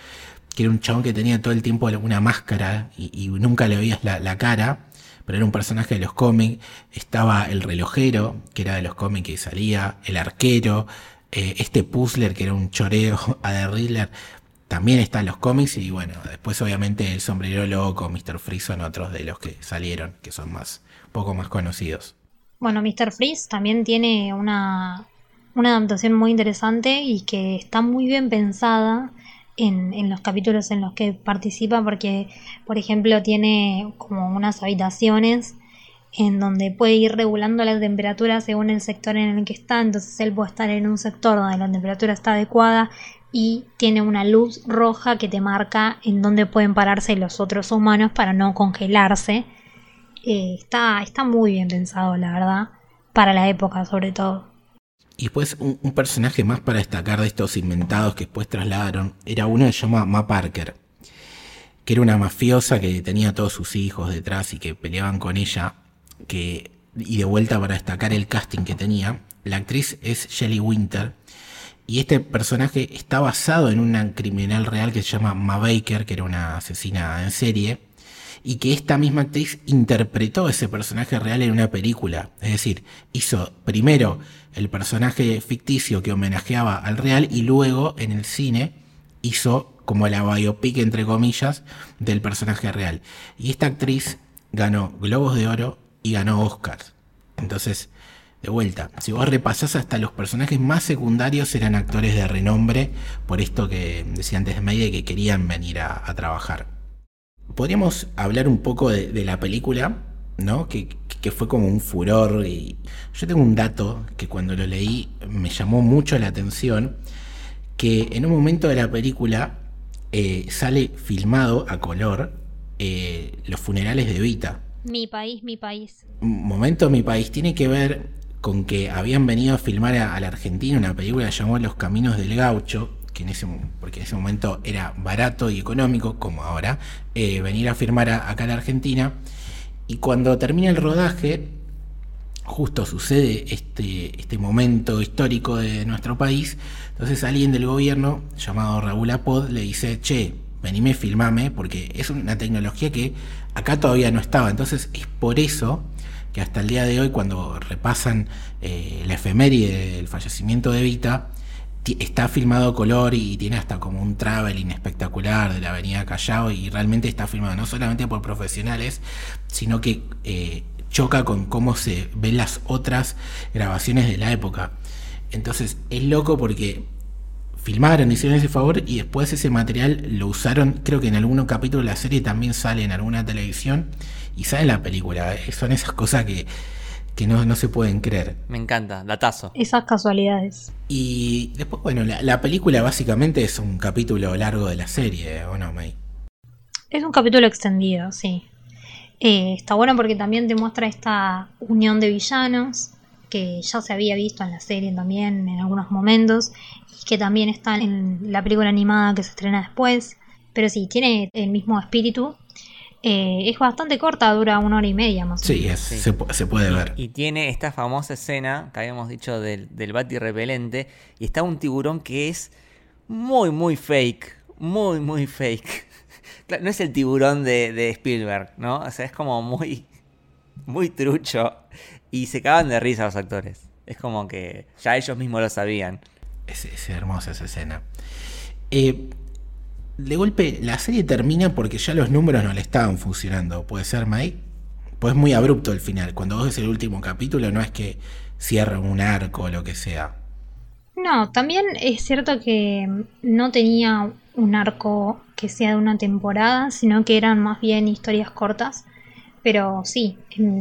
que era un chabón que tenía todo el tiempo una máscara y, y nunca le veías la, la cara pero era un personaje de los cómics estaba el relojero que era de los cómics que salía el arquero eh, este puzzler que era un choreo a The Riddler también está en los cómics y bueno, después obviamente el sombrero loco, Mr. Freeze son otros de los que salieron, que son más, poco más conocidos. Bueno, Mr. Freeze también tiene una, una adaptación muy interesante y que está muy bien pensada en, en los capítulos en los que participa porque, por ejemplo, tiene como unas habitaciones en donde puede ir regulando la temperatura según el sector en el que está, entonces él puede estar en un sector donde la temperatura está adecuada y tiene una luz roja que te marca en dónde pueden pararse los otros humanos para no congelarse. Eh, está, está muy bien pensado, la verdad, para la época sobre todo. Y después un, personaje más para destacar de estos inventados que después trasladaron era uno que se llama Ma Parker, que era una mafiosa que tenía todos sus hijos detrás y que peleaban con ella, y de vuelta para destacar el casting que tenía, la actriz es Shelley Winter y este personaje está basado en una criminal real que se llama Ma Baker, que era una asesina en serie, y que esta misma actriz interpretó ese personaje real en una película. Es decir, hizo primero el personaje ficticio que homenajeaba al real y luego en el cine hizo como la biopic entre comillas del personaje real. Y esta actriz ganó Globos de Oro y ganó Oscars. Entonces, de vuelta, si vos repasás hasta los personajes más secundarios eran actores de renombre, por esto que decía antes de Mayday que querían venir a, trabajar. Podríamos hablar un poco de, de la película, ¿no? Que, que, fue como un furor. Y yo tengo un dato que cuando lo leí me llamó mucho la atención, que en un momento de la película eh, sale filmado a color eh, los funerales de Vita. Mi país, mi país. Momento mi país tiene que ver con que habían venido a filmar a, a la Argentina una película llamada Los Caminos del Gaucho, que en ese, porque en ese momento era barato y económico, como ahora, eh, venir a firmar a, acá a la Argentina. Y cuando termina el rodaje, justo sucede este, este momento histórico de nuestro país, entonces alguien del gobierno, llamado Raúl Apod, le dice, che, venime, filmame, porque es una tecnología que acá todavía no estaba. Entonces es por eso que hasta el día de hoy, cuando repasan eh, la efeméride del fallecimiento de Evita, está filmado color y tiene hasta como un traveling espectacular de la avenida Callao y realmente está filmado no solamente por profesionales, sino que eh, choca con cómo se ven las otras grabaciones de la época. Entonces es loco porque filmaron, hicieron ese favor y después ese material lo usaron, creo que en algún capítulo de la serie también sale en alguna televisión y sale en la película. Eh, son esas cosas que, no, no, se pueden creer. Me encanta, datazo. Esas casualidades. Y después, bueno, la, película básicamente es un capítulo largo de la serie, ¿o no, May? Es un capítulo extendido, sí. Eh, está bueno porque también te muestra esta unión de villanos que ya se había visto en la serie también en algunos momentos y que también está en la película animada que se estrena después. Pero sí, tiene el mismo espíritu. Eh, es bastante corta, dura una hora y media más o menos. Sí, Se, puede ver. Y tiene esta famosa escena que habíamos dicho del, del bati repelente. Y está un tiburón que es muy, muy fake. Muy, muy fake. no es el tiburón de, de Spielberg, ¿no? O sea, es como muy, muy trucho. Y se cagan de risa los actores. Es como que ya ellos mismos lo sabían. Es, hermosa esa escena. Eh, de golpe, la serie termina porque ya los números no le estaban funcionando. ¿Puede ser, Mike? Pues es muy abrupto el final. Cuando vos ves el último capítulo, no es que cierra un arco o lo que sea. No, también es cierto que no tenía un arco que sea de una temporada, sino que eran más bien historias cortas pero sí,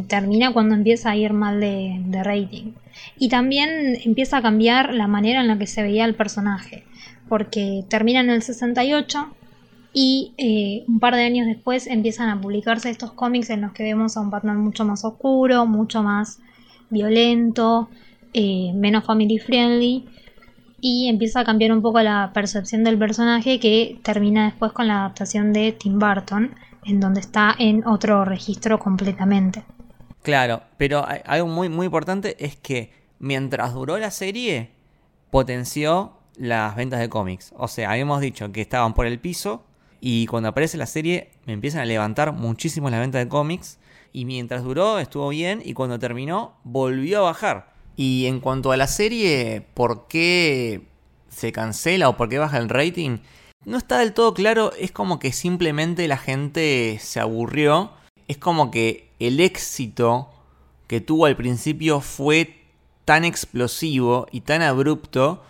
termina cuando empieza a ir mal de, rating. Y también empieza a cambiar la manera en la que se veía el personaje, porque termina en el 68 y eh, un par de años después empiezan a publicarse estos cómics en los que vemos a un Batman mucho más oscuro, mucho más violento, eh, menos family friendly y empieza a cambiar un poco la percepción del personaje que termina después con la adaptación de Tim Burton en donde está en otro registro completamente. Claro, pero algo muy, muy importante es que mientras duró la serie, potenció las ventas de cómics. O sea, habíamos dicho que estaban por el piso y cuando aparece la serie me empiezan a levantar muchísimo las ventas de cómics. Y mientras duró estuvo bien y cuando terminó volvió a bajar. Y en cuanto a la serie, ¿por qué se cancela o por qué baja el rating? No está del todo claro, es como que simplemente la gente se aburrió. Es como que el éxito que tuvo al principio fue tan explosivo y tan abrupto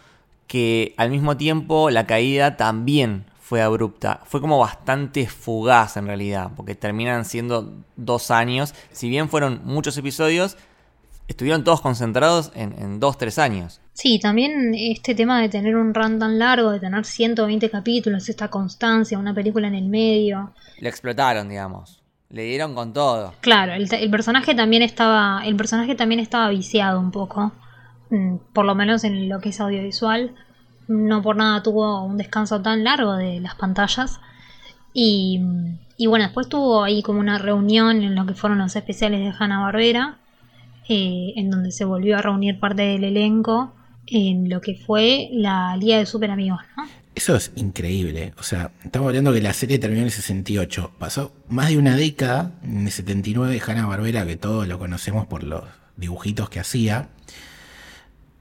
que al mismo tiempo la caída también fue abrupta. Fue como bastante fugaz en realidad, porque terminan siendo dos años. Si bien fueron muchos episodios, estuvieron todos concentrados en, en dos, tres años. Sí, también este tema de tener un run tan largo, de tener 120 capítulos, esta constancia, una película en el medio. Lo explotaron, digamos. Le dieron con todo. Claro, el, personaje también estaba. El personaje también estaba viciado un poco. Mm, por lo menos en lo que es audiovisual. No por nada tuvo un descanso tan largo de las pantallas. Y, y bueno, después tuvo ahí como una reunión en lo que fueron los especiales de Hanna Barbera. Eh, en donde se volvió a reunir parte del elenco en lo que fue la Liga de Super Amigos. Eso es increíble. O sea, estamos hablando que la serie terminó en el 68. Pasó más de una década, en el 79, Hanna Barbera, que todos lo conocemos por los dibujitos que hacía,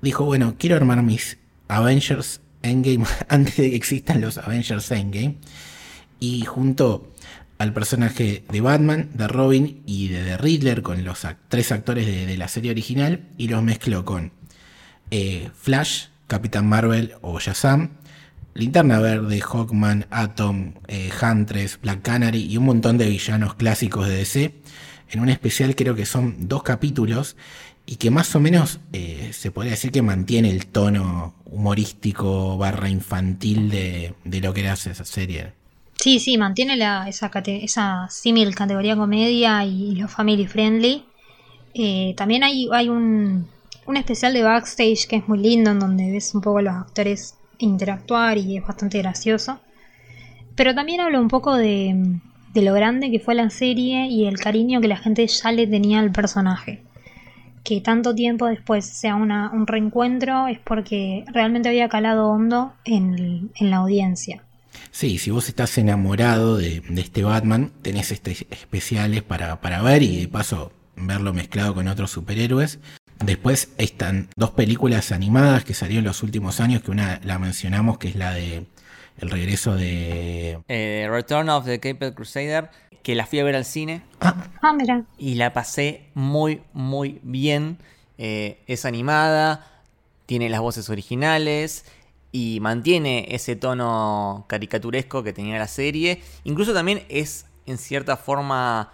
dijo, bueno, quiero armar mis Avengers Endgame antes de que existan los Avengers Endgame. Y junto al personaje de Batman, de Robin y de The Riddler con los tres actores de la serie original y los mezcló con eh, Flash, Capitán Marvel o Shazam, Linterna Verde, Hawkman, Atom, eh, Huntress, Black Canary y un montón de villanos clásicos de DC. En un especial creo que son dos capítulos y que más o menos eh, se podría decir que mantiene el tono humorístico barra infantil de, lo que era esa serie. Sí, sí, mantiene la, esa, esa símil categoría comedia y, lo family friendly. también hay, hay un, un especial de backstage que es muy lindo, en donde ves un poco a los actores interactuar y es bastante gracioso. Pero también habla un poco de, lo grande que fue la serie y el cariño que la gente ya le tenía al personaje. Que tanto tiempo después sea un reencuentro es porque realmente había calado hondo en, la audiencia. Sí, si vos estás enamorado de, este Batman, tenés este especiales para, para ver y de paso verlo mezclado con otros superhéroes Después están dos películas animadas que salieron en los últimos años, que una la mencionamos, que es la de El regreso de... Eh, Return of the Caped Crusader, que la fui a ver al cine Ah, Ah, mira. y la pasé muy, muy bien. Eh, es animada, tiene las voces originales y mantiene ese tono caricaturesco que tenía la serie. Incluso también es en cierta forma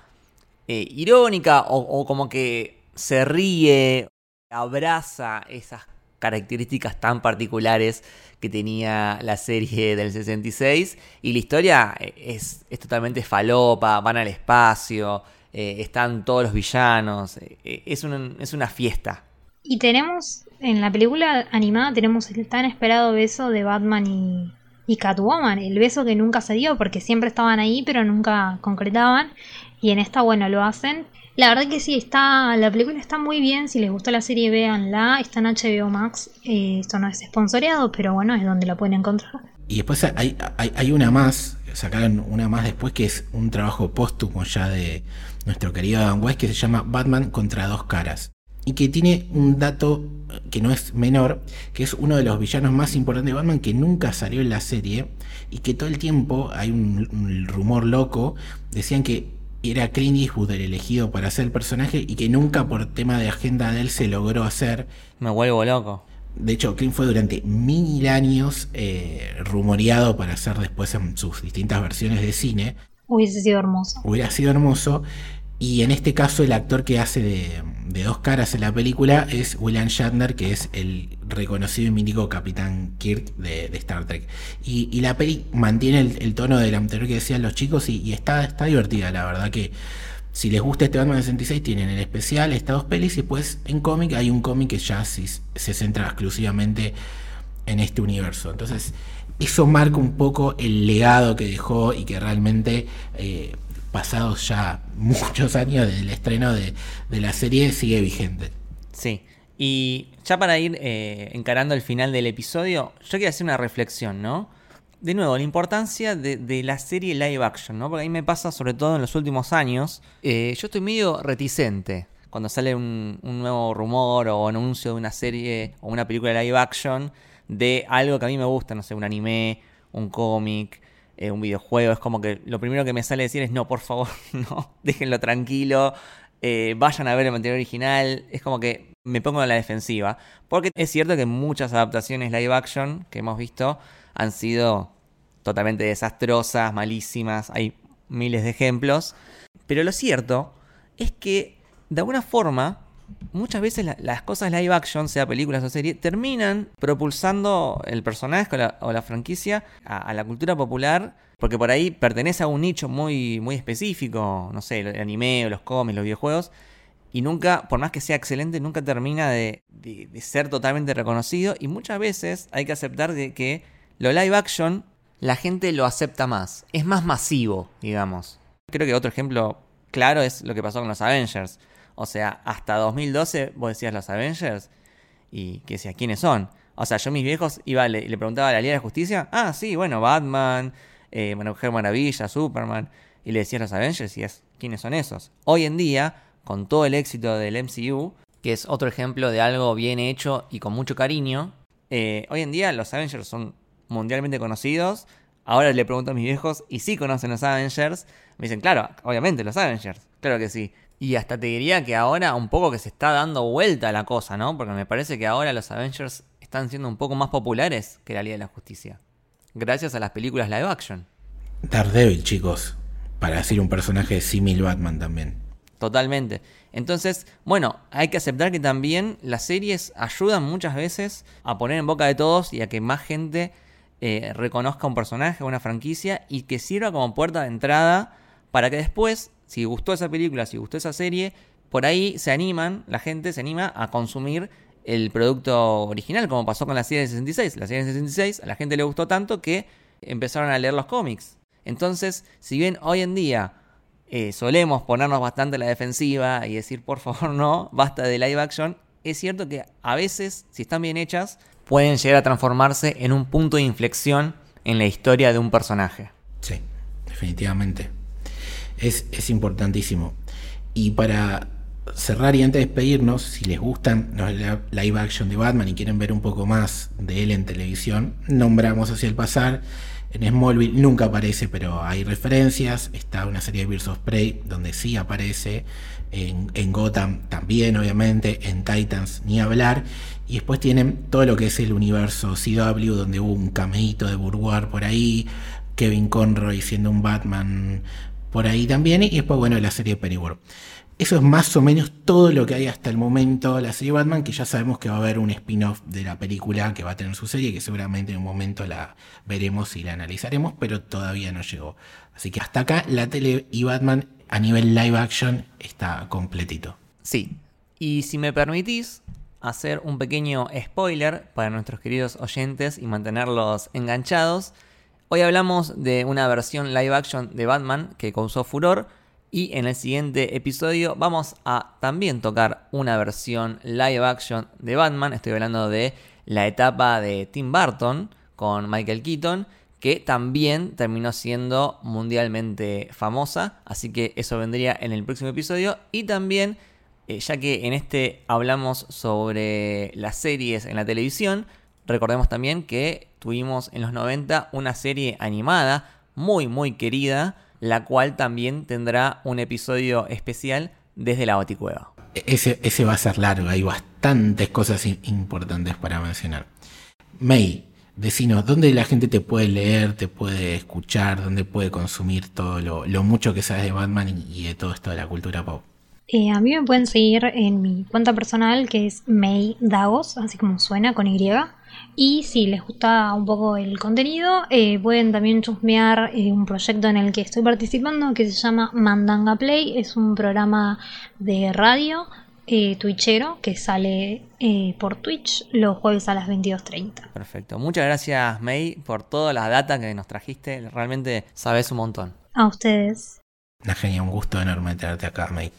eh, irónica o, como que se ríe, abraza esas características tan particulares que tenía la serie del 66 y la historia eh, es, es totalmente falopa, van al espacio, eh, están todos los villanos, es, un- es una fiesta. Y tenemos, en la película animada, tenemos el tan esperado beso de Batman y, y Catwoman. El beso que nunca se dio porque siempre estaban ahí, pero nunca concretaban. Y en esta, bueno, lo hacen. La verdad que sí, está, la película está muy bien. Si les gustó la serie, véanla. Está en HBO Max. Eh, esto no es sponsoreado, pero bueno, es donde la pueden encontrar. Y después hay, hay, una más, sacaron una más después que es un trabajo póstumo ya de nuestro querido Adam West que se llama Batman contra dos caras. Y que tiene un dato que no es menor, que es uno de los villanos más importantes de Batman que nunca salió en la serie y que todo el tiempo hay un, un rumor loco, decían que era Clint Eastwood el elegido para hacer el personaje y que nunca por tema de agenda de él se logró hacer. Me vuelvo loco. De hecho, Clint fue durante mil años eh, rumoreado para hacer después en sus distintas versiones de cine. Hubiese sido hermoso. Hubiera sido hermoso. Y en este caso, el actor que hace de, de dos caras en la película es William Shatner, que es el reconocido y mítico Capitán Kirk de, Star Trek. Y, y la peli mantiene el, tono del anterior que decían los chicos y, está, está divertida, la verdad que. Si les gusta este Batman 66, tienen el especial, estas dos pelis, y después en cómic hay un cómic que ya sí se centra exclusivamente en este universo. Entonces, eso marca un poco el legado que dejó y que realmente, eh, pasados ya muchos años del estreno de, la serie, sigue vigente. Sí. Y ya para ir eh, encarando el final del episodio, yo quería hacer una reflexión, ¿no? De nuevo, la importancia de, la serie live action, ¿no? Porque a mí me pasa, sobre todo en los últimos años, eh, yo estoy medio reticente cuando sale un nuevo rumor o anuncio de una serie o una película live action de algo que a mí me gusta, no sé, un anime, un cómic, eh, un videojuego. Es como que lo primero que me sale decir es, no, por favor, no, déjenlo tranquilo, eh, vayan a ver el material original. Es como que me pongo en la defensiva. Porque es cierto que muchas adaptaciones live action que hemos visto han sido totalmente desastrosas, malísimas. Hay miles de ejemplos. Pero lo cierto es que, de alguna forma, muchas veces la- las cosas live action, sea películas o series, terminan propulsando el personaje o la, franquicia a, la cultura popular. Porque por ahí pertenece a un nicho muy, muy específico, no sé, el anime los cómics, los videojuegos, y nunca, por más que sea excelente, nunca termina de, ser totalmente reconocido. Y muchas veces hay que aceptar que lo live action, la gente lo acepta más. Es más masivo, digamos. Creo que otro ejemplo claro es lo que pasó con los Avengers. O sea, hasta 2012 vos decías los Avengers y que decías quiénes son. O sea, yo mis viejos iba, le, le preguntaba a la Liga de Justicia, ah, sí, bueno, Batman, eh, Mujer Maravilla, Superman, y le decías los Avengers y es quiénes son esos. Hoy en día, con todo el éxito del MCU, que es otro ejemplo de algo bien hecho y con mucho cariño, eh, hoy en día los Avengers son mundialmente conocidos. Ahora le pregunto a mis viejos y sí conocen los Avengers. Me dicen, claro, obviamente los Avengers, claro que sí. Y hasta te diría que ahora un poco que se está dando vuelta la cosa, ¿no? Porque me parece que ahora los Avengers están siendo un poco más populares que la Liga de la Justicia. Gracias a las películas live action. Daredevil, chicos, para decir un personaje símil Batman también. Totalmente. Entonces, bueno, hay que aceptar que también las series ayudan muchas veces a poner en boca de todos y a que más gente eh, reconozca un personaje, una franquicia y que sirva como puerta de entrada para que después, si gustó esa película, si gustó esa serie, por ahí se animan, la gente se anima a consumir el producto original, como pasó con la serie de 66. La serie de 66 a la gente le gustó tanto que empezaron a leer los cómics. Entonces, si bien hoy en día eh, solemos ponernos bastante a la defensiva y decir, por favor, no, basta de live action, es cierto que a veces, si están bien hechas, pueden llegar a transformarse en un punto de inflexión en la historia de un personaje. Sí, definitivamente. Es, es importantísimo. Y para cerrar y antes de despedirnos, si les gustan los live action de Batman y quieren ver un poco más de él en televisión, nombramos hacia el pasar. En Smallville nunca aparece, pero hay referencias. Está una serie de Birds of Prey donde sí aparece. En, Gotham también, obviamente. En Titans ni hablar. Y después tienen todo lo que es el universo CW, donde hubo un cameíto de Bourgeois por ahí. Kevin Conroy siendo un Batman por ahí también. Y después, bueno, la serie de. Eso es más o menos todo lo que hay hasta el momento de la serie Batman, que ya sabemos que va a haber un spin-off de la película que va a tener su serie, que seguramente en un momento la veremos y la analizaremos, pero todavía no llegó. Así que hasta acá la tele y Batman a nivel live action está completito. Sí, y si me permitís hacer un pequeño spoiler para nuestros queridos oyentes y mantenerlos enganchados, hoy hablamos de una versión live action de Batman que causó furor, y en el siguiente episodio vamos a también tocar una versión live action de Batman. Estoy hablando de la etapa de Tim Burton con Michael Keaton, que también terminó siendo mundialmente famosa. Así que eso vendría en el próximo episodio. Y también, eh, ya que en este hablamos sobre las series en la televisión, recordemos también que tuvimos en los 90 una serie animada muy, muy querida la cual también tendrá un episodio especial desde la Baticueva. Ese, ese va a ser largo, hay bastantes cosas importantes para mencionar. May, decinos, ¿dónde la gente te puede leer, te puede escuchar, dónde puede consumir todo lo, mucho que sabes de Batman y, de todo esto de la cultura pop? Eh, a mí me pueden seguir en mi cuenta personal que es May Dagos, así como suena con Y. Y si les gusta un poco el contenido, eh, pueden también chusmear eh, un proyecto en el que estoy participando que se llama Mandanga Play. Es un programa de radio eh, twitchero que sale por Twitch los jueves a las 22.30. Perfecto. Muchas gracias, May, por toda la data que nos trajiste. Realmente sabes un montón. A ustedes. Una genia, un gusto enorme tenerte acá, May.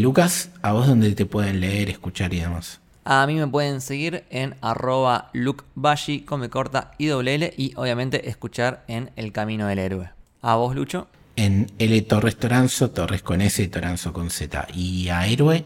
Lucas, ¿a vos dónde te pueden leer, escuchar y demás? A mí me pueden seguir en arroba lukebashi, come corta y doble y obviamente escuchar en El Camino del Héroe. ¿A vos, Lucho? En L Torres Toranzo, Torres con S y Toranzo con Z. ¿Y a Héroe?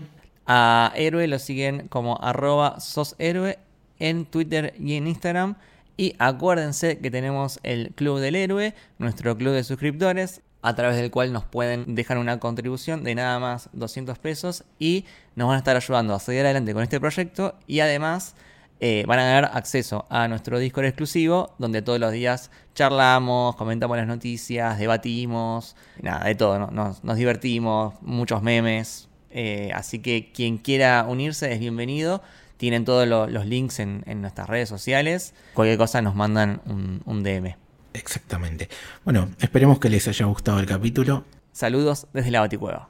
A Héroe lo siguen como arroba soshéroe en Twitter y en Instagram. Y acuérdense que tenemos el Club del Héroe, nuestro club de suscriptores a través del cual nos pueden dejar una contribución de nada más 200 pesos y nos van a estar ayudando a seguir adelante con este proyecto y además eh, van a ganar acceso a nuestro Discord exclusivo donde todos los días charlamos, comentamos las noticias, debatimos, nada, de todo, nos, divertimos, muchos memes, eh, así que quien quiera unirse es bienvenido. Tienen todos los links en, nuestras redes sociales. Cualquier cosa nos mandan un DM. Exactamente. Bueno, esperemos que les haya gustado el capítulo. Saludos desde la Baticueva.